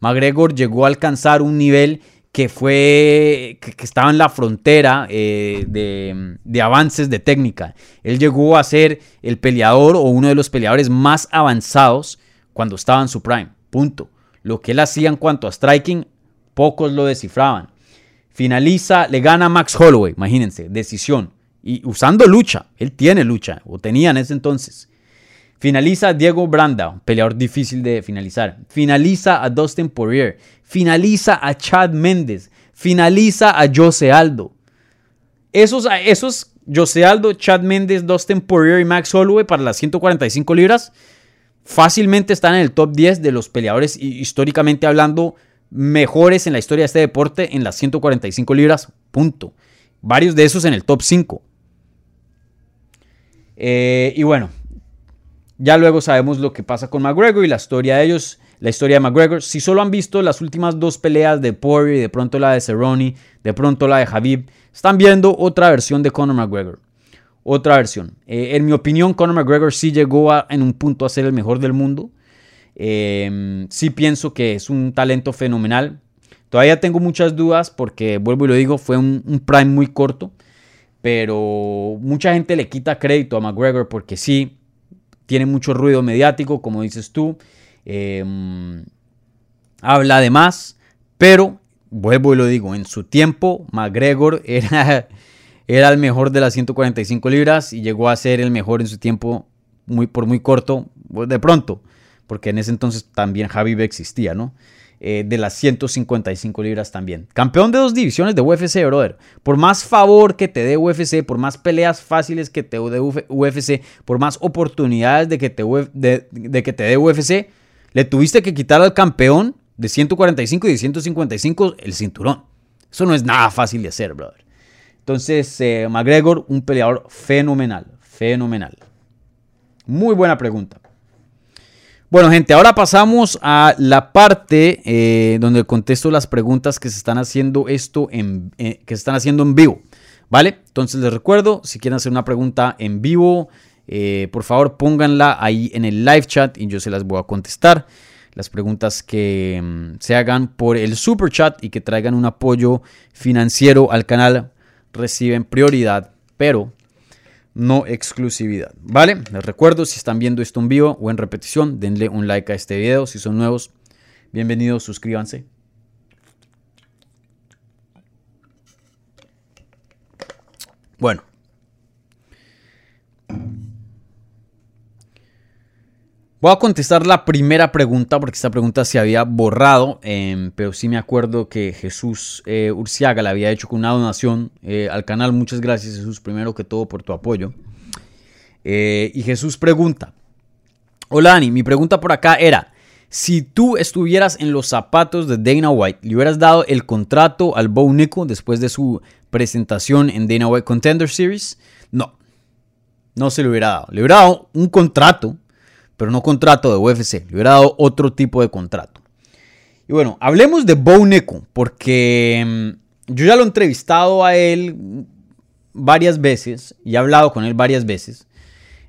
[SPEAKER 3] McGregor llegó a alcanzar un nivel que fue que, estaba en la frontera eh, de, de, avances de técnica. Él llegó a ser el peleador o uno de los peleadores más avanzados cuando estaba en su prime. Punto. Lo que él hacía en cuanto a striking, pocos lo descifraban. Finaliza, le gana Max Holloway, imagínense, decisión. Y usando lucha, él tiene lucha, o tenía en ese entonces. Finaliza Diego Branda, peleador difícil de finalizar. Finaliza a Dustin Poirier. Finaliza a Chad Méndez. Finaliza a Jose Aldo. Esos, esos Jose Aldo, Chad Méndez, Dustin Poirier y Max Holloway para las 145 libras fácilmente están en el top 10 de los peleadores históricamente hablando mejores en la historia de este deporte en las 145 libras. Punto. Varios de esos en el top 5. Eh, y bueno, ya luego sabemos lo que pasa con McGregor y la historia de ellos, la historia de McGregor. Si solo han visto las últimas dos peleas de Poirier, de pronto la de Cerrone, de pronto la de Habib, están viendo otra versión de Conor McGregor. Otra versión. Eh, en mi opinión, Conor McGregor sí llegó en un punto a ser el mejor del mundo. Eh, sí pienso que es un talento fenomenal. Todavía tengo muchas dudas porque, vuelvo y lo digo, fue un, un prime muy corto. Pero mucha gente le quita crédito a McGregor porque sí, tiene mucho ruido mediático, como dices tú, em, habla de más, pero vuelvo y lo digo, en su tiempo McGregor era, era el mejor de las 145 libras y llegó a ser el mejor en su tiempo muy, por muy corto, de pronto, porque en ese entonces también Javi existía, ¿no? Eh, de las 155 libras también. Campeón de dos divisiones de UFC, brother. Por más favor que te dé UFC, por más peleas fáciles que te dé UFC, por más oportunidades de que te, de, que te dé UFC, le tuviste que quitar al campeón de 145 y de 155 el cinturón. Eso no es nada fácil de hacer, brother. Entonces, eh, McGregor, un peleador fenomenal, fenomenal. Muy buena pregunta. Bueno, gente, ahora pasamos a la parte eh, donde contesto las preguntas que se están haciendo esto en, eh, que se están haciendo en vivo. ¿Vale? Entonces les recuerdo, si quieren hacer una pregunta en vivo, eh, por favor pónganla ahí en el live chat y yo se las voy a contestar. Las preguntas que mm, se hagan por el super chat y que traigan un apoyo financiero al canal reciben prioridad, pero no exclusividad. ¿Vale? Les recuerdo, si están viendo esto en vivo o en repetición, denle un like a este video. Si son nuevos, bienvenidos, suscríbanse. Bueno. Voy a contestar la primera pregunta porque esta pregunta se había borrado, em, pero sí me acuerdo que Jesús eh, Urciaga la había hecho con una donación eh, al canal. Muchas gracias Jesús, primero que todo por tu apoyo. Eh, y Jesús pregunta, hola Ani, mi pregunta por acá era, si tú estuvieras en los zapatos de Dana White, ¿le hubieras dado el contrato al Bo Nico después de su presentación en Dana White Contender Series? No, no se le hubiera dado. Le hubiera dado un contrato pero no contrato de UFC. Le hubiera dado otro tipo de contrato. Y bueno, hablemos de Bo porque mm, yo ya lo he entrevistado a él varias veces y he hablado con él varias veces.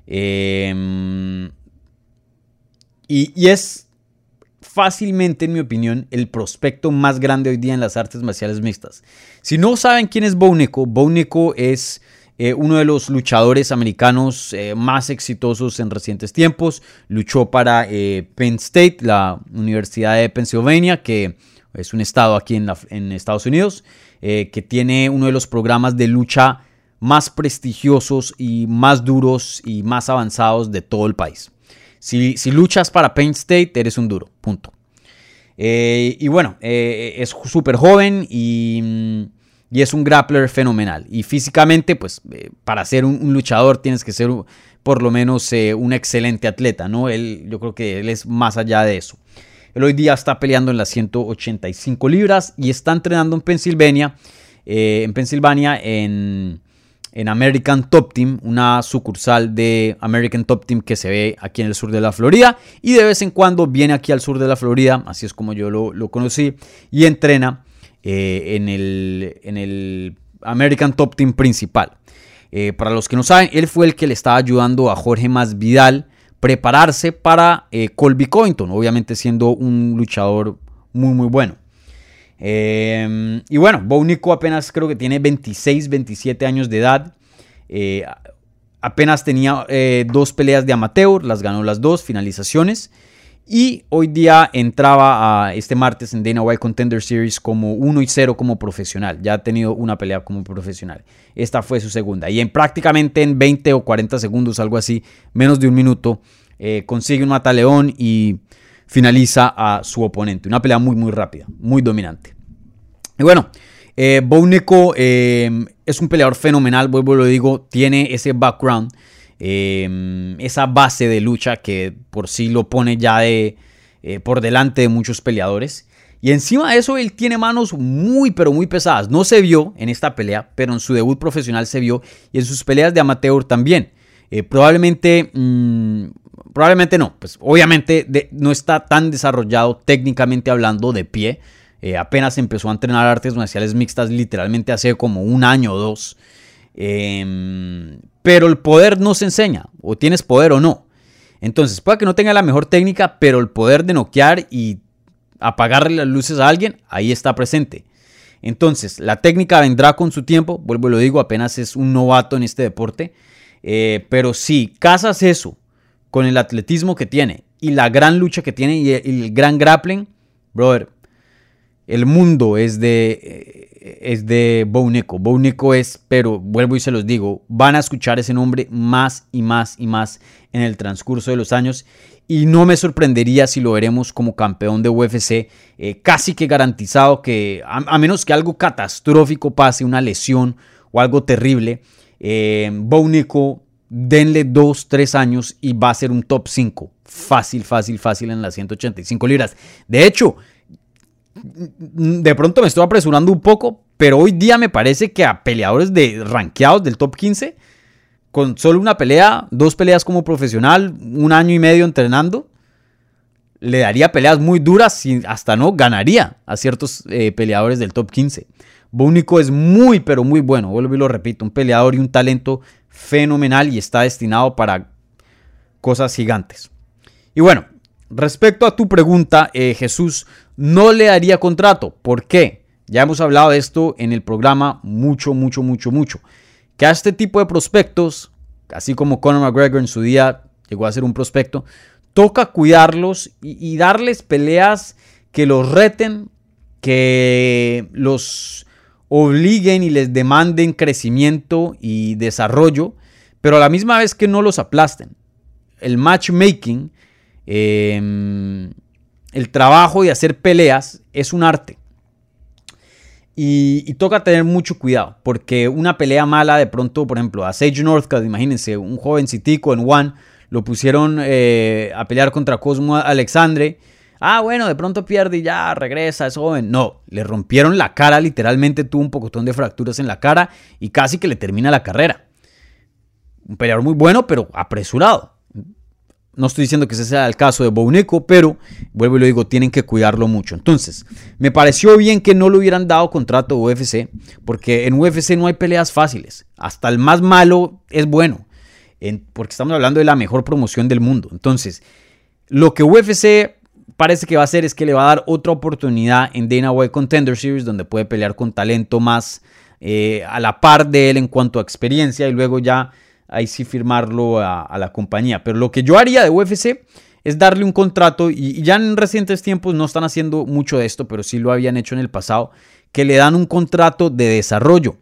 [SPEAKER 3] Em, y, es fácilmente, en mi opinión, el prospecto más grande hoy día en las artes marciales mixtas. Si no saben quién es Bo Neko, Bo Neko es eh, uno de los luchadores americanos eh, más exitosos en recientes tiempos. Luchó para eh, Penn State, la Universidad de Pennsylvania, que es un estado aquí en, Estados Unidos, que tiene uno de los programas de lucha más prestigiosos y más duros y más avanzados de todo el país. Si, si luchas para Penn State, eres un duro, punto. y bueno, es súper joven y mm, y es un grappler fenomenal. Y físicamente, pues eh, para ser un, luchador tienes que ser por lo menos eh, un excelente atleta, ¿no? Él, yo creo que él es más allá de eso. Él hoy día está peleando en las 185 libras y está entrenando en Pensilvania eh, en Pensilvania en, en American Top Team, una sucursal de American Top Team que se ve aquí en el sur de la Florida y de vez en cuando viene aquí al sur de la Florida, así es como yo lo, conocí, y entrena eh, en, el, en el American Top Team principal. Eh, para los que no saben, él fue el que le estaba ayudando a Jorge Masvidal prepararse para eh, Colby Covington, obviamente siendo un luchador muy muy bueno. Y bueno, Bounico apenas creo que tiene 26, 27 años de edad. Apenas tenía dos peleas de amateur, las ganó las dos, finalizaciones. Y hoy día entraba a este martes en Dana White Contender Series como 1 y 0 como profesional. Ya ha tenido una pelea como profesional. Esta fue su segunda. Y en prácticamente en 20 o 40 segundos, algo así, menos de un minuto, eh, consigue un mataleón y finaliza a su oponente. Una pelea muy, muy rápida, muy dominante. Y bueno, eh, eh, es un peleador fenomenal, vuelvo lo digo, tiene ese background Em, esa base de lucha que por sí lo pone ya de, eh, por delante de muchos peleadores. Y encima de eso, él tiene manos muy, pero muy pesadas. No se vio en esta pelea, pero en su debut profesional se vio y en sus peleas de amateur también. Eh, probablemente, mm, probablemente no. Pues obviamente no está tan desarrollado técnicamente hablando de pie. Eh, apenas empezó a entrenar artes marciales mixtas literalmente hace como un año o dos. Em, pero el poder no se enseña, o tienes poder o no. Entonces, puede que no tenga la mejor técnica, pero el poder de noquear y apagarle las luces a alguien, ahí está presente. Entonces, la técnica vendrá con su tiempo, vuelvo y lo digo, apenas es un novato en este deporte. Eh, pero si casas eso con el atletismo que tiene y la gran lucha que tiene y el, gran grappling, brother, el mundo es de, eh, es de Bounico. Bounico es, pero vuelvo y se los digo, van a escuchar ese nombre más y más y más en el transcurso de los años. Y no me sorprendería si lo veremos como campeón de UFC, eh, casi que garantizado que, a, menos que algo catastrófico pase, una lesión o algo terrible, eh, denle 2, 3 años y va a ser un top 5. Fácil, fácil, fácil en las 185 libras. De hecho, de pronto me estoy apresurando un poco, pero hoy día me parece que a peleadores de rankeados del top 15, con solo una pelea, dos peleas como profesional, un año y medio entrenando, le daría peleas muy duras y hasta no ganaría a ciertos eh, peleadores del top 15. Bónico es muy, pero muy bueno, vuelvo y lo repito, un peleador y un talento fenomenal y está destinado para cosas gigantes. Y bueno, respecto a tu pregunta, eh, Jesús, no le daría contrato. ¿Por qué? Ya hemos hablado de esto en el programa mucho, mucho, mucho, mucho. Que a este tipo de prospectos, así como Conor McGregor en su día llegó a ser un prospecto, toca cuidarlos y, darles peleas que los reten, que los obliguen y les demanden crecimiento y desarrollo, pero a la misma vez que no los aplasten. El matchmaking eh, el trabajo de hacer peleas es un arte. Y, toca tener mucho cuidado, porque una pelea mala de pronto, por ejemplo, a Sage Northcutt, imagínense, un jovencitico en One, lo pusieron eh, a pelear contra Cosmo Alexandre. Ah, bueno, de pronto pierde y ya regresa, es joven. No, le rompieron la cara, literalmente tuvo un pocotón de fracturas en la cara y casi que le termina la carrera. Un peleador muy bueno, pero apresurado. No estoy diciendo que ese sea el caso de Bouneco, pero vuelvo y lo digo, tienen que cuidarlo mucho. Entonces, me pareció bien que no le hubieran dado contrato a UFC, porque en UFC no hay peleas fáciles. Hasta el más malo es bueno, porque estamos hablando de la mejor promoción del mundo. Entonces, lo que UFC parece que va a hacer es que le va a dar otra oportunidad en Dana White Contender Series, donde puede pelear con talento más eh, a la par de él en cuanto a experiencia y luego ya ahí sí firmarlo a, la compañía. Pero lo que yo haría de UFC es darle un contrato, y, ya en recientes tiempos no están haciendo mucho de esto, pero sí lo habían hecho en el pasado, que le dan un contrato de desarrollo.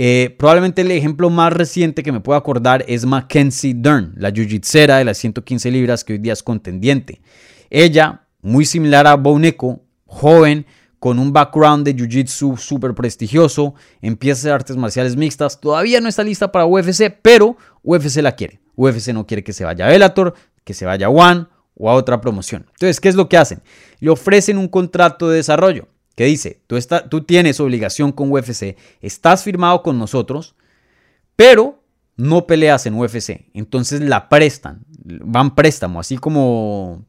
[SPEAKER 3] Eh, probablemente el ejemplo más reciente que me puedo acordar es Mackenzie Dern, la jiu-jitsera de las 115 libras que hoy día es contendiente. Ella, muy similar a Boneco, joven, con un background de Jiu-Jitsu súper prestigioso, empieza a hacer artes marciales mixtas, todavía no está lista para UFC, pero UFC la quiere. UFC no quiere que se vaya a Bellator, que se vaya a One o a otra promoción. Entonces, ¿qué es lo que hacen? Le ofrecen un contrato de desarrollo. que dice, tú, tú tienes obligación con UFC, estás firmado con nosotros, pero no peleas en UFC. Entonces la prestan, van préstamo, así como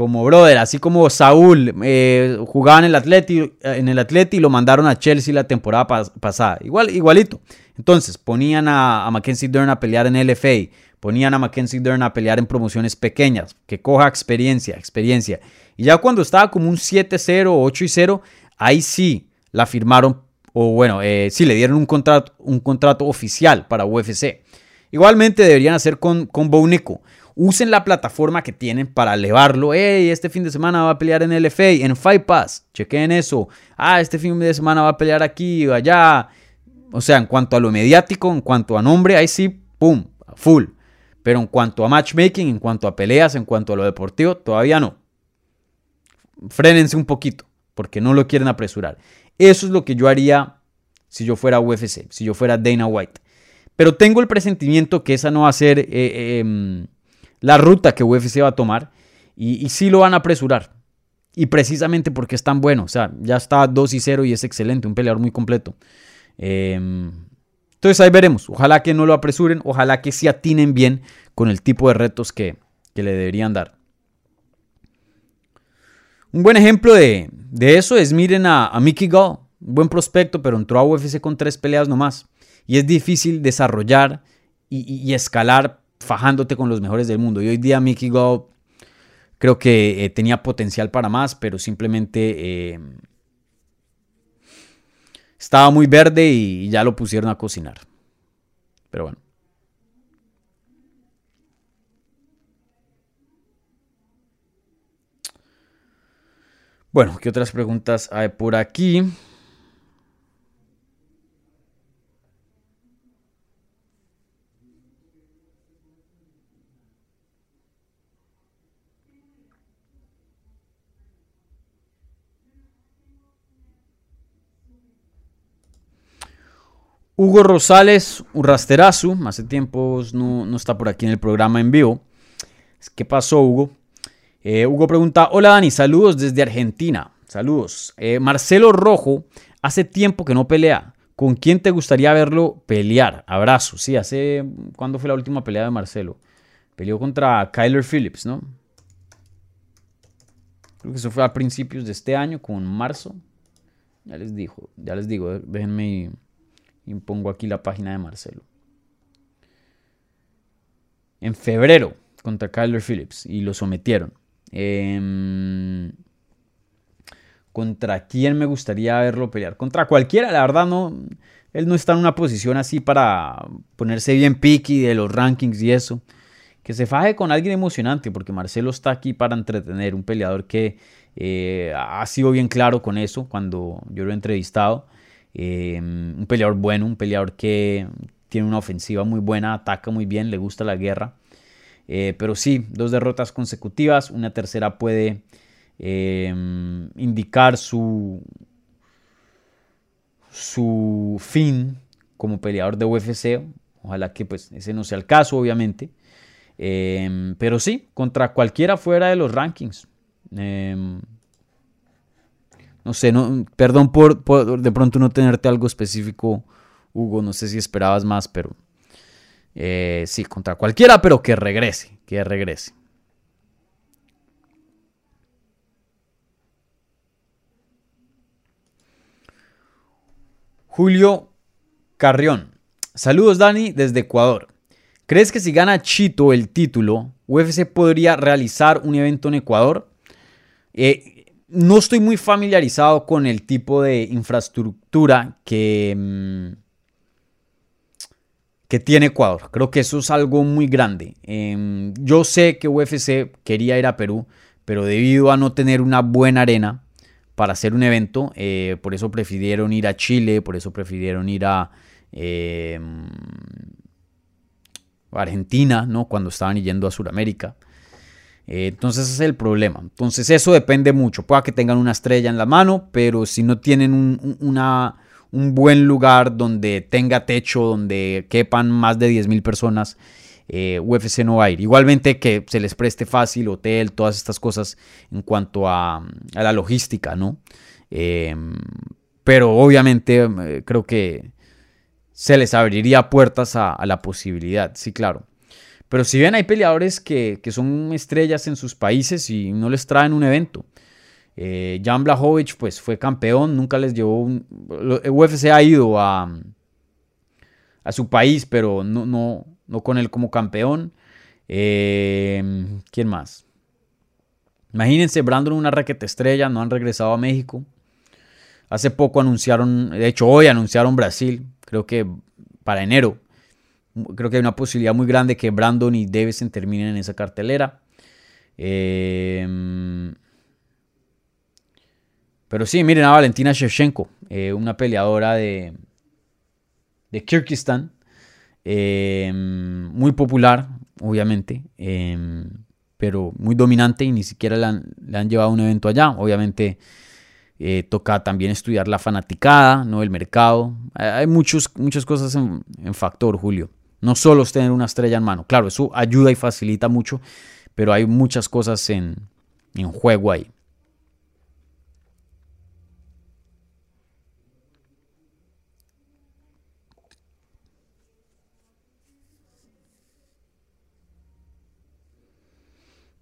[SPEAKER 3] como brother, así como Saúl eh, jugaba en el Atleti, en el Atleti y lo mandaron a Chelsea la temporada pasada. Igual, igualito. Entonces, ponían a, Mackenzie Dern a pelear en LFA, ponían a Mackenzie Dern a pelear en promociones pequeñas, que coja experiencia, experiencia. Y ya cuando estaba como un 7-0, 8-0, ahí sí la firmaron, o bueno, eh, sí le dieron un contrato, un contrato oficial para UFC. Igualmente deberían hacer con, con usen la plataforma que tienen para elevarlo. Hey, este fin de semana va a pelear en LFA, en Fight Pass. Chequen eso. Ah, este fin de semana va a pelear aquí o allá. O sea, en cuanto a lo mediático, en cuanto a nombre, ahí sí, pum, full. Pero en cuanto a matchmaking, en cuanto a peleas, en cuanto a lo deportivo, todavía no. Frénense un poquito, porque no lo quieren apresurar. Eso es lo que yo haría si yo fuera UFC, si yo fuera Dana White. Pero tengo el presentimiento que esa no va a ser eh, em, la ruta que UFC va a tomar y, sí lo van a apresurar. Y precisamente porque es tan bueno. O sea, ya está 2 y 0 y es excelente, un peleador muy completo. Em, entonces ahí veremos. Ojalá que no lo apresuren, ojalá que sí atinen bien con el tipo de retos que, le deberían dar. Un buen ejemplo de, eso es, miren a, Mickey Gall, un buen prospecto, pero entró a UFC con tres peleas nomás. Y es difícil desarrollar y escalar fajándote con los mejores del mundo. Y hoy día Mickey Gall creo que eh, tenía potencial para más, pero simplemente eh, estaba muy verde y ya lo pusieron a cocinar. Pero bueno. Bueno, ¿qué otras preguntas hay por aquí? Hugo Rosales Urrasterazu, hace tiempos no, está por aquí en el programa en vivo. ¿Qué pasó, Hugo? Eh, Hugo pregunta: Hola Dani, saludos desde Argentina. Saludos. Eh, Marcelo Rojo, hace tiempo que no pelea. ¿Con quién te gustaría verlo pelear? Abrazo. Sí, hace. ¿Cuándo fue la última pelea de Marcelo? Peleó contra Kyler Phillips, ¿no? Creo que eso fue a principios de este año, con marzo. Ya les digo, ya les digo, déjenme y pongo aquí la página de Marcelo. En febrero contra Kyler Phillips y lo sometieron. Em, ¿Contra quién me gustaría verlo pelear? Contra cualquiera, la verdad no. Él no está en una posición así para ponerse bien picky de los rankings y eso. Que se faje con alguien emocionante, porque Marcelo está aquí para entretener. Un peleador que eh, ha sido bien claro con eso cuando yo lo he entrevistado. Em, un peleador bueno, un peleador que tiene una ofensiva muy buena, ataca muy bien, le gusta la guerra. Eh, pero sí, dos derrotas consecutivas, una tercera puede em, indicar su, su fin como peleador de UFC. Ojalá que pues ese no sea el caso, obviamente. Pero sí, contra cualquiera fuera de los rankings. No sé, no, perdón por, de pronto no tenerte algo específico, Hugo. No sé si esperabas más, pero eh, sí, contra cualquiera, pero que regrese, que regrese. Julio Carrión. Saludos Dani desde Ecuador. ¿Crees que si gana Chito el título, UFC podría realizar un evento en Ecuador? Eh, no estoy muy familiarizado con el tipo de infraestructura que, mm, que tiene Ecuador. Creo que eso es algo muy grande. Em, yo sé que UFC quería ir a Perú, pero debido a no tener una buena arena para hacer un evento, eh, por eso prefirieron ir a Chile, por eso prefirieron ir a em, Argentina, ¿no? Cuando estaban yendo a Sudamérica. Eh, entonces ese es el problema. Entonces eso depende mucho. Pueda que tengan una estrella en la mano, pero si no tienen un, buen lugar donde tenga techo, donde quepan más de 10.000 personas, eh, UFC no va a ir. Igualmente que se les preste fácil, hotel, todas estas cosas en cuanto a, la logística, ¿no? Em, pero obviamente eh, creo que se les abriría puertas a, la posibilidad, sí, claro. Pero si bien hay peleadores que, son estrellas en sus países y no les traen un evento. Eh, Jan Blachowicz pues fue campeón, nunca les llevó un... UFC ha ido a, a su país, pero no, no, no con él como campeón. Em, ¿Quién más? Imagínense, Brandon una raqueta estrella, no han regresado a México. Hace poco anunciaron, de hecho hoy anunciaron Brasil, creo que para enero. Creo que hay una posibilidad muy grande que Brandon y Davison terminen en esa cartelera. Em, pero sí, miren a Valentina Shevchenko, eh, una peleadora de, de Kirguistán. Em, muy popular, obviamente, em, pero muy dominante y ni siquiera le han, llevado a un evento allá. Obviamente eh, toca también estudiar la fanaticada, ¿no? el mercado. Hay muchos, muchas cosas en, factor, Julio. No solo es tener una estrella en mano. Claro, eso ayuda y facilita mucho, pero hay muchas cosas en, en juego ahí.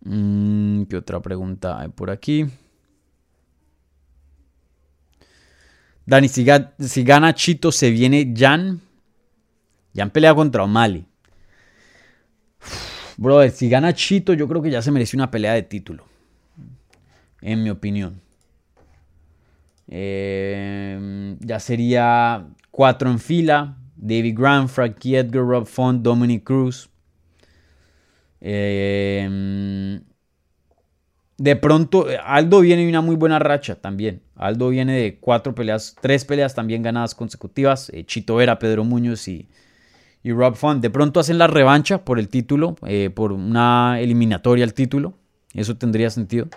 [SPEAKER 3] Mm, ¿Qué otra pregunta hay por aquí? Dani, si, gana Chito, se viene Jan. Jan pelea contra O'Malley. Brother, si gana Chito, yo creo que ya se merece una pelea de título. En mi opinión. Em, ya sería cuatro en fila. David Grant, Frankie Edgar, Rob Font, Dominic Cruz. Em, de pronto, Aldo viene de una muy buena racha también. Aldo viene de cuatro peleas, tres peleas también ganadas consecutivas. Eh, Chito Vera, Pedro Muñoz y, Rob Font. De pronto hacen la revancha por el título, eh, por una eliminatoria al título. Eso tendría sentido.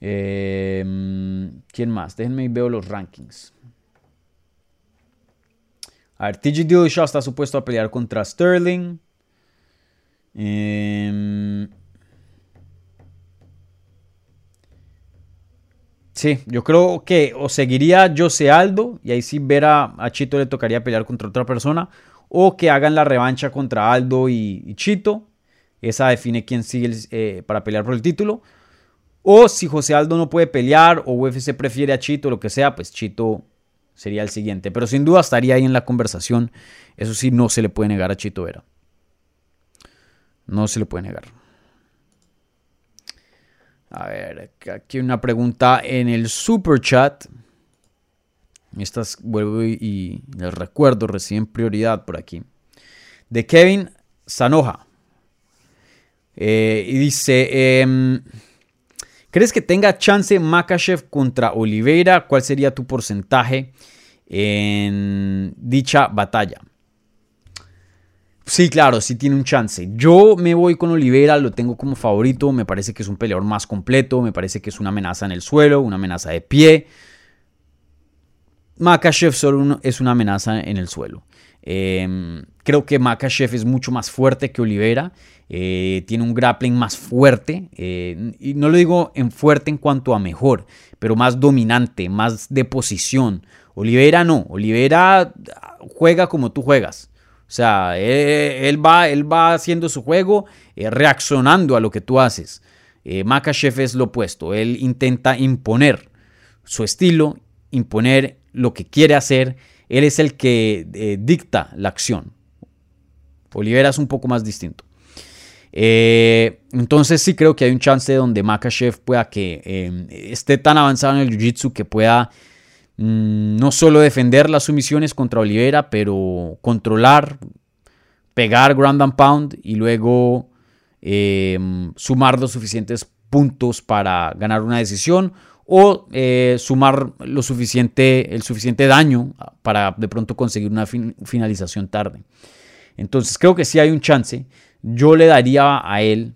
[SPEAKER 3] Em, ¿Quién más? Déjenme y veo los rankings. A ver, TJ Dillashaw está supuesto a pelear contra Sterling. Em, sí, yo creo que o seguiría Jose Aldo y ahí sí ver a, Chito le tocaría pelear contra otra persona o que hagan la revancha contra Aldo y, Chito. Esa define quién sigue eh, para pelear por el título. O si José Aldo no puede pelear o UFC prefiere a Chito, lo que sea, pues Chito sería el siguiente. Pero sin duda estaría ahí en la conversación. Eso sí, no se le puede negar a Chito Vera. No se le puede negar. A ver, aquí una pregunta en el super chat. Estas vuelvo y, les recuerdo, reciben prioridad por aquí. De Kevin Sanoja. Eh, y dice: em, ¿Crees que tenga chance Makachev contra Oliveira? ¿Cuál sería tu porcentaje en dicha batalla? Sí, claro, sí tiene un chance. Yo me voy con Oliveira, lo tengo como favorito. Me parece que es un peleador más completo. Me parece que es una amenaza en el suelo, una amenaza de pie. Makachev solo es una amenaza en el suelo. Em, creo que Makachev es mucho más fuerte que Oliveira. Eh, tiene un grappling más fuerte. Eh, y no lo digo en fuerte en cuanto a mejor, pero más dominante, más de posición. Oliveira no. Oliveira juega como tú juegas. O sea, él, va, él va haciendo su juego, eh, reaccionando a lo que tú haces. Eh, es lo opuesto. Él intenta imponer su estilo, imponer lo que quiere hacer. Él es el que eh, dicta la acción. Olivera es un poco más distinto. entonces sí creo que hay un chance donde Makachev pueda que esté tan avanzado en el Jiu-Jitsu que pueda no solo defender las sumisiones contra Olivera, pero controlar, pegar ground and pound y luego em, sumar los suficientes puntos para ganar una decisión o eh, sumar lo suficiente, el suficiente daño para de pronto conseguir una finalización tarde. Entonces creo que sí hay un chance. Yo le daría a él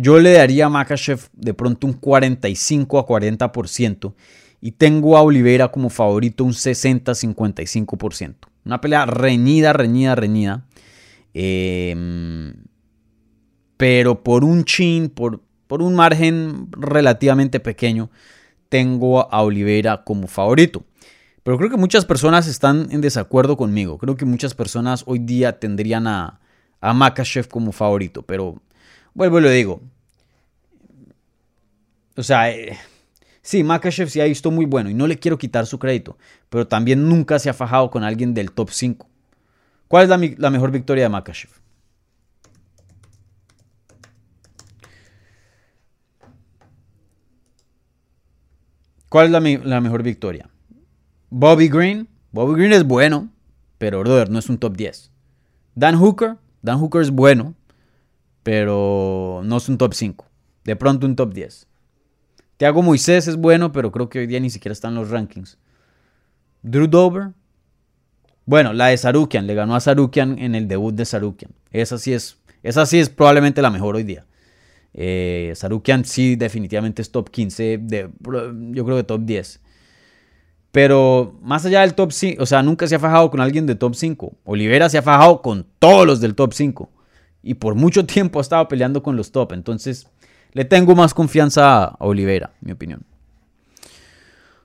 [SPEAKER 3] yo le daría a Makachev de pronto un 45 a 40% y tengo a Oliveira como favorito un 60-55%. Una pelea reñida, reñida, reñida. Em, pero por un chin, por por un margen relativamente pequeño, tengo a Oliveira como favorito. Pero creo que muchas personas están en desacuerdo conmigo. Creo que muchas personas hoy día tendrían a, a como favorito. Pero vuelvo y lo digo. O sea, eh, sí, Makachev sí ha visto muy bueno y no le quiero quitar su crédito. Pero también nunca se ha fajado con alguien del top 5. ¿Cuál es la, la mejor victoria de Makachev? ¿Cuál es la, mejor victoria? Bobby Green. Bobby Green es bueno, pero brother, no es un top 10. Dan Hooker. Dan Hooker es bueno, pero no es un top 5. De pronto un top 10. Thiago Moisés es bueno, pero creo que hoy día ni siquiera están los rankings. Drew Dover. Bueno, la de Sarukian. Le ganó a Sarukian en el debut de Sarukian. Esa sí es, esa sí es probablemente la mejor hoy día. Eh, Sarukian sí definitivamente es top 15, de, yo creo que top 10. Pero más allá del top 5, o sea, nunca se ha fajado con alguien de top 5. Olivera se ha fajado con todos los del top 5. Y por mucho tiempo ha estado peleando con los top. Entonces, le tengo más confianza a Olivera, mi opinión.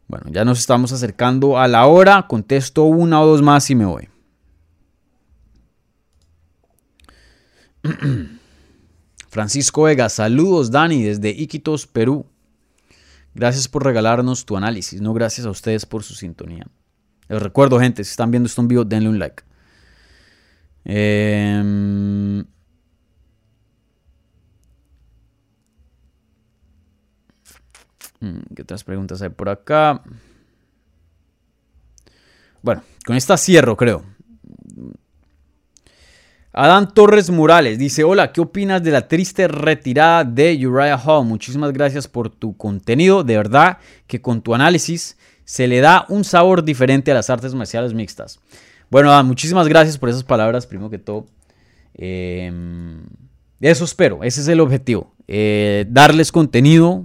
[SPEAKER 3] Bueno, ya nos estamos acercando a la hora. Contesto una o dos más y me voy. Francisco Vega, saludos Dani desde Iquitos, Perú. Gracias por regalarnos tu análisis, no gracias a ustedes por su sintonía. Les recuerdo, gente, si están viendo esto en vivo, denle un like. Em, ¿Qué otras preguntas hay por acá? Bueno, con esta cierro, creo. Adán Torres Morales dice, hola, ¿qué opinas de la triste retirada de Uriah Hall? Muchísimas gracias por tu contenido, de verdad que con tu análisis se le da un sabor diferente a las artes marciales mixtas. Bueno, Adán, muchísimas gracias por esas palabras, primero que todo. Em, eso espero, ese es el objetivo, eh, darles contenido.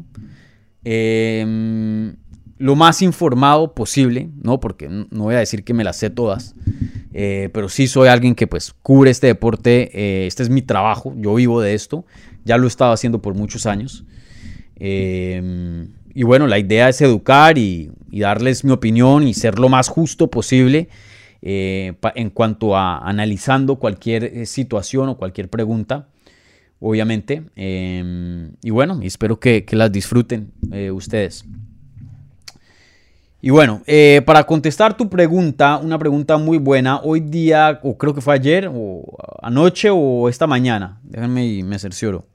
[SPEAKER 3] Em, lo más informado posible, ¿no? Porque no voy a decir que me las sé todas, eh, pero sí soy alguien que pues cubre este deporte, eh, este es mi trabajo, yo vivo de esto, ya lo he estado haciendo por muchos años. Eh, y bueno, la idea es educar y, darles mi opinión y ser lo más justo posible en cuanto a analizando cualquier situación o cualquier pregunta, obviamente. y bueno, espero que las disfruten ustedes. Y bueno, eh, para contestar tu pregunta, una pregunta muy buena, hoy día, o creo que fue ayer, o anoche, o esta mañana, déjenme y me cercioro.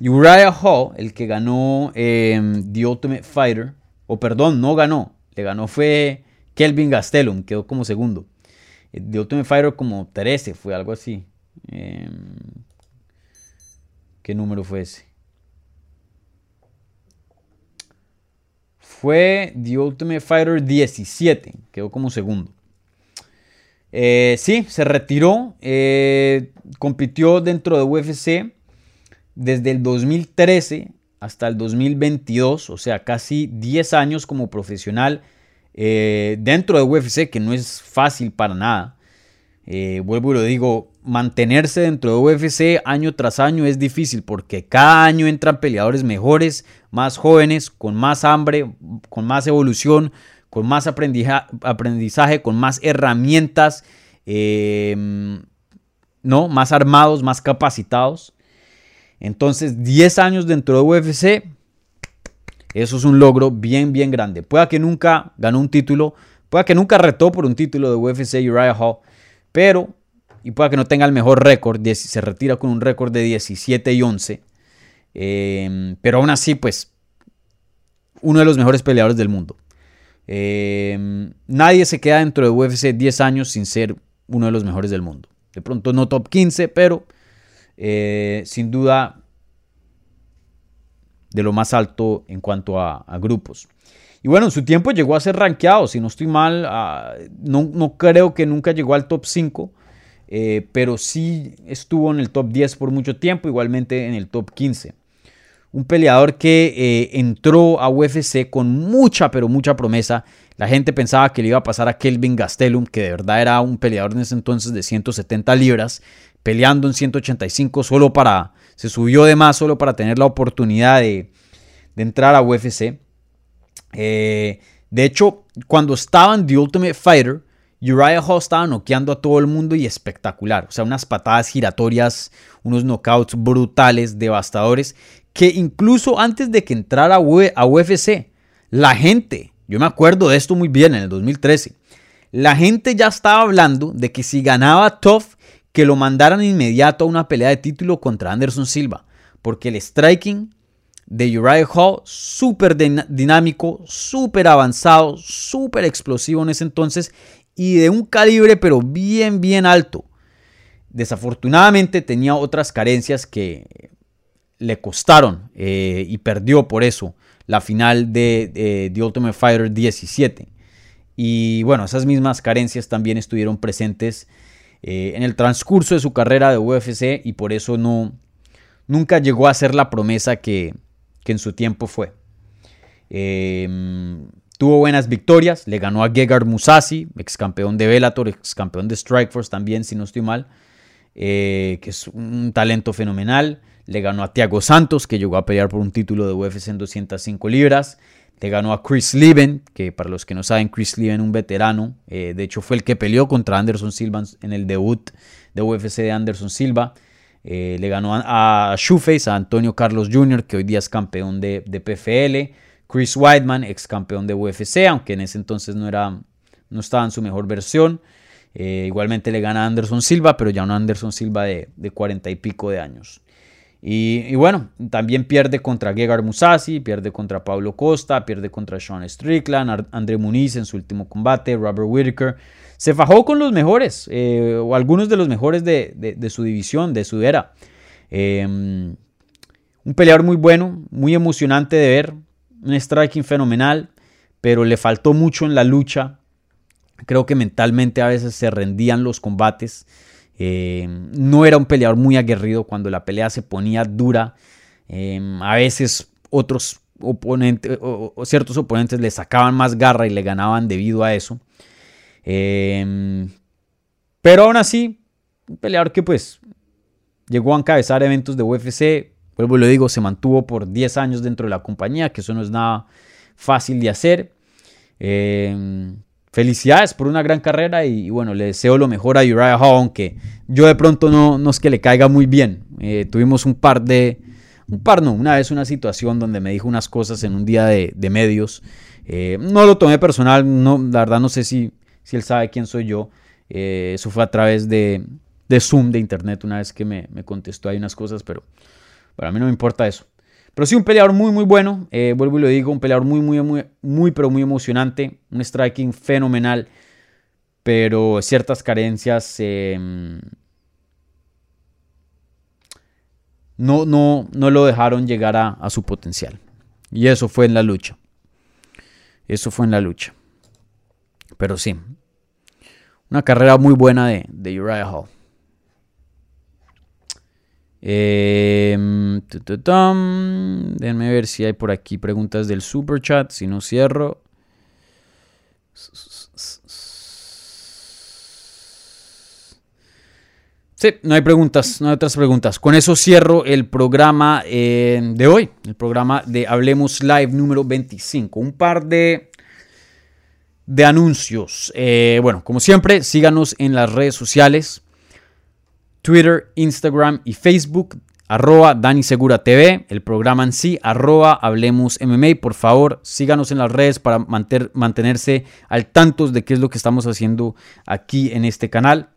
[SPEAKER 3] Uriah Hall, el que ganó em, The Ultimate Fighter, o perdón, no ganó, le ganó fue Kelvin Gastelum, quedó como segundo. Eh, The Ultimate Fighter como 13, fue algo así. ¿Qué número fue ese? fue The Ultimate Fighter 17, quedó como segundo. Eh, sí, se retiró, eh, compitió dentro de UFC desde el 2013 hasta el 2022, o sea, casi 10 años como profesional eh, dentro de UFC, que no es fácil para nada. vuelvo y lo digo, mantenerse dentro de UFC año tras año es difícil porque cada año entran peleadores mejores, más jóvenes, con más hambre, con más evolución, con más aprendizaje, con más herramientas, em, ¿no? más armados, más capacitados. Entonces, 10 años dentro de UFC, eso es un logro bien, bien grande. Pueda que nunca ganó un título, pueda que nunca retó por un título de UFC Uriah Hall, pero y pueda que no tenga el mejor récord, se retira con un récord de 17 y 11. Em, pero aún así, pues, uno de los mejores peleadores del mundo. Em, nadie se queda dentro de UFC 10 años sin ser uno de los mejores del mundo. De pronto no top 15, pero eh, sin duda de lo más alto en cuanto a, grupos. Y bueno, en su tiempo llegó a ser rankeado, si no estoy mal, no, no, creo que nunca llegó al top 5, eh, pero sí estuvo en el top 10 por mucho tiempo, igualmente en el top 15. Un peleador que eh, entró a UFC con mucha, pero mucha promesa. La gente pensaba que le iba a pasar a Kelvin Gastelum, que de verdad era un peleador en ese entonces de 170 libras, peleando en 185 solo para, se subió de más solo para tener la oportunidad de, entrar a UFC. Eh, de hecho, cuando estaba en The Ultimate Fighter, Uriah Hall estaba noqueando a todo el mundo y espectacular. O sea, unas patadas giratorias, unos knockouts brutales, devastadores, que incluso antes de que entrara a UFC, la gente, yo me acuerdo de esto muy bien en el 2013, la gente ya estaba hablando de que si ganaba Tough, que lo mandaran inmediato a una pelea de título contra Anderson Silva, porque el striking de Uriah Hall, súper dinámico, súper avanzado, súper explosivo en ese entonces y de un calibre pero bien, bien alto. Desafortunadamente tenía otras carencias que le costaron eh, y perdió por eso la final de The Ultimate Fighter 17. Y bueno, esas mismas carencias también estuvieron presentes eh, en el transcurso de su carrera de UFC y por eso no, nunca llegó a ser la promesa que, en su tiempo fue. Em, tuvo buenas victorias, le ganó a Gegard Musasi, ex campeón de Bellator, ex campeón de Strikeforce también, si no estoy mal, eh, que es un talento fenomenal. Le ganó a Thiago Santos, que llegó a pelear por un título de UFC en 205 libras. Le ganó a Chris Leven, que para los que no saben, Chris Leven, un veterano. Eh, de hecho, fue el que peleó contra Anderson Silva en el debut de UFC de Anderson Silva. Eh, le ganó a, a Shoeface, a Antonio Carlos Jr., que hoy día es campeón de, PFL. Chris Weidman, ex campeón de UFC, aunque en ese entonces no, era, no estaba en su mejor versión. Eh, igualmente le gana a Anderson Silva, pero ya un Anderson Silva de, de 40 y pico de años. Y, bueno, también pierde contra Gegard Musasi, pierde contra Pablo Costa, pierde contra Sean Strickland, André Muniz en su último combate, Robert Whitaker. Se fajó con los mejores, eh, o algunos de los mejores de, su división, de su era. Em, un peleador muy bueno, muy emocionante de ver, un striking fenomenal, pero le faltó mucho en la lucha. Creo que mentalmente a veces se rendían los combates. Eh, no era un peleador muy aguerrido cuando la pelea se ponía dura. Eh, a veces otros oponentes o, ciertos oponentes le sacaban más garra y le ganaban debido a eso. Eh, pero aún así, un peleador que pues llegó a encabezar eventos de UFC. Vuelvo y lo digo, se mantuvo por 10 años dentro de la compañía, que eso no es nada fácil de hacer felicidades por una gran carrera y, bueno, le deseo lo mejor a Uriah Hall, aunque yo de pronto no, no es que le caiga muy bien. Eh, tuvimos un par de, un par no, una vez una situación donde me dijo unas cosas en un día de, medios. Eh, no lo tomé personal, no, la verdad no sé si, si él sabe quién soy yo. Eh, eso fue a través de, de, Zoom, de internet, una vez que me, me contestó ahí unas cosas, pero para mí no me importa eso. Pero sí, un peleador muy, muy bueno. Eh, vuelvo y lo digo, un peleador muy, muy, muy, muy, pero muy emocionante. Un striking fenomenal. Pero ciertas carencias em, no, no, no lo dejaron llegar a, su potencial. Y eso fue en la lucha. Eso fue en la lucha. Pero sí. Una carrera muy buena de Uriah Hall. Eh, Déjenme ver si hay por aquí preguntas del super chat. Si no cierro. Sí, no hay preguntas, no hay otras preguntas. Con eso cierro el programa eh, de hoy, el programa de Hablemos Live número 25. Un par de, de anuncios. Eh, bueno, como siempre, síganos en las redes sociales. Twitter, Instagram y Facebook, arroba Dani Segura TV, el programa en sí, arroba Hablemos MMA. Por favor, síganos en las redes para mantenerse al tanto de qué es lo que estamos haciendo aquí en este canal.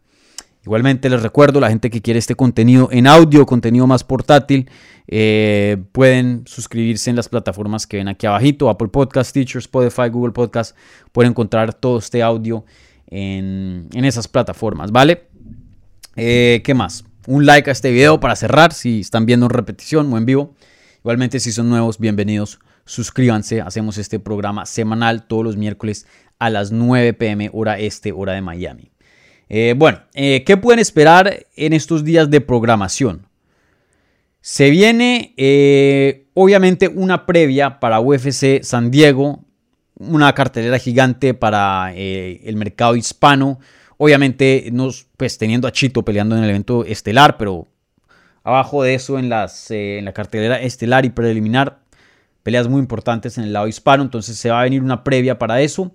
[SPEAKER 3] Igualmente les recuerdo, la gente que quiere este contenido en audio, contenido más portátil, eh, pueden suscribirse en las plataformas que ven aquí abajito, Apple Podcast, Teacher, Spotify, Google Podcast, pueden encontrar todo este audio en, en esas plataformas, ¿vale? Eh, ¿Qué más? Un like a este video para cerrar si están viendo en repetición o en vivo. Igualmente si son nuevos, bienvenidos. Suscríbanse. Hacemos este programa semanal todos los miércoles a las 9 pm hora este, hora de Miami. Eh, bueno, eh, ¿qué pueden esperar en estos días de programación? Se viene obviamente una previa para UFC San Diego, una cartelera gigante para el mercado hispano Obviamente, nos, pues teniendo a Chito peleando en el evento estelar, pero abajo de eso en, las, en la cartelera estelar y preliminar, peleas muy importantes en el lado hispano, entonces se va a venir una previa para eso.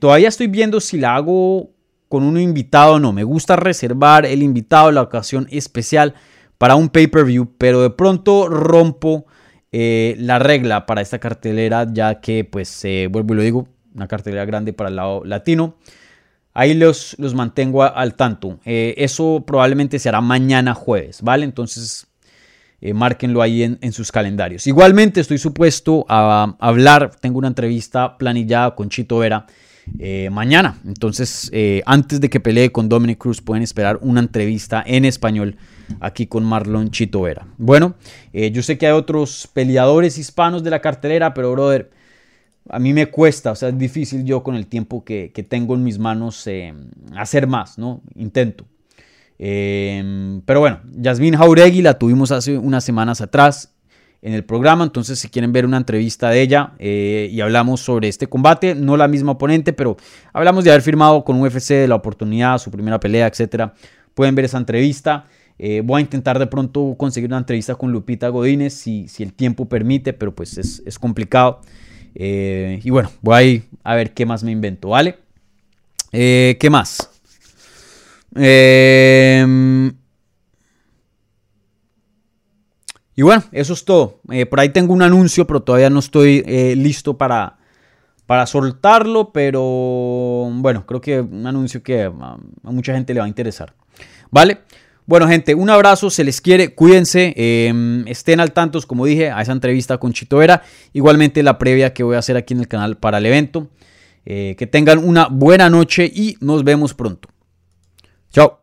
[SPEAKER 3] todavía estoy viendo si la hago con un invitado o no. Me gusta reservar el invitado, la ocasión especial para un pay-per-view, pero de pronto rompo eh, la regla para esta cartelera, ya que, pues, eh, vuelvo y lo digo, una cartelera grande para el lado latino. Ahí los, los mantengo al tanto. Eh, eso probablemente se hará mañana jueves, ¿vale? Entonces, márquenlo ahí en, en, sus calendarios. Igualmente, estoy supuesto a hablar, tengo una entrevista planillada con Chito Vera eh, mañana. Entonces, eh, antes de que pelee con Dominic Cruz, pueden esperar una entrevista en español aquí con Marlon Chito Vera. Bueno, eh, yo sé que hay otros peleadores hispanos de la cartelera, pero brother, a mí me cuesta, o sea, es difícil yo con el tiempo que, tengo en mis manos hacer más, ¿no? Intento. pero bueno, Yasmin Jauregui la tuvimos hace unas semanas atrás en el programa. Entonces, si quieren ver una entrevista de ella eh, y hablamos sobre este combate, no la misma oponente, pero hablamos de haber firmado con UFC, la oportunidad, su primera pelea, etcétera. Pueden ver esa entrevista. Eh, voy a intentar de pronto conseguir una entrevista con Lupita Godínez si, si el tiempo permite, pero pues es, complicado. Eh, y bueno, voy a, a, ver qué más me invento, ¿vale? ¿Qué más? Eh, Y bueno, eso es todo. Eh, por ahí tengo un anuncio, pero todavía no estoy eh, listo para, para soltarlo. Pero bueno, creo que un anuncio que a, mucha gente le va a interesar. ¿Vale? Bueno, gente, un abrazo, se les quiere, cuídense, em, estén al tanto, como dije, a esa entrevista con Chito Vera. Igualmente la previa que voy a hacer aquí en el canal para el evento. Eh, que tengan una buena noche y nos vemos pronto. Chao.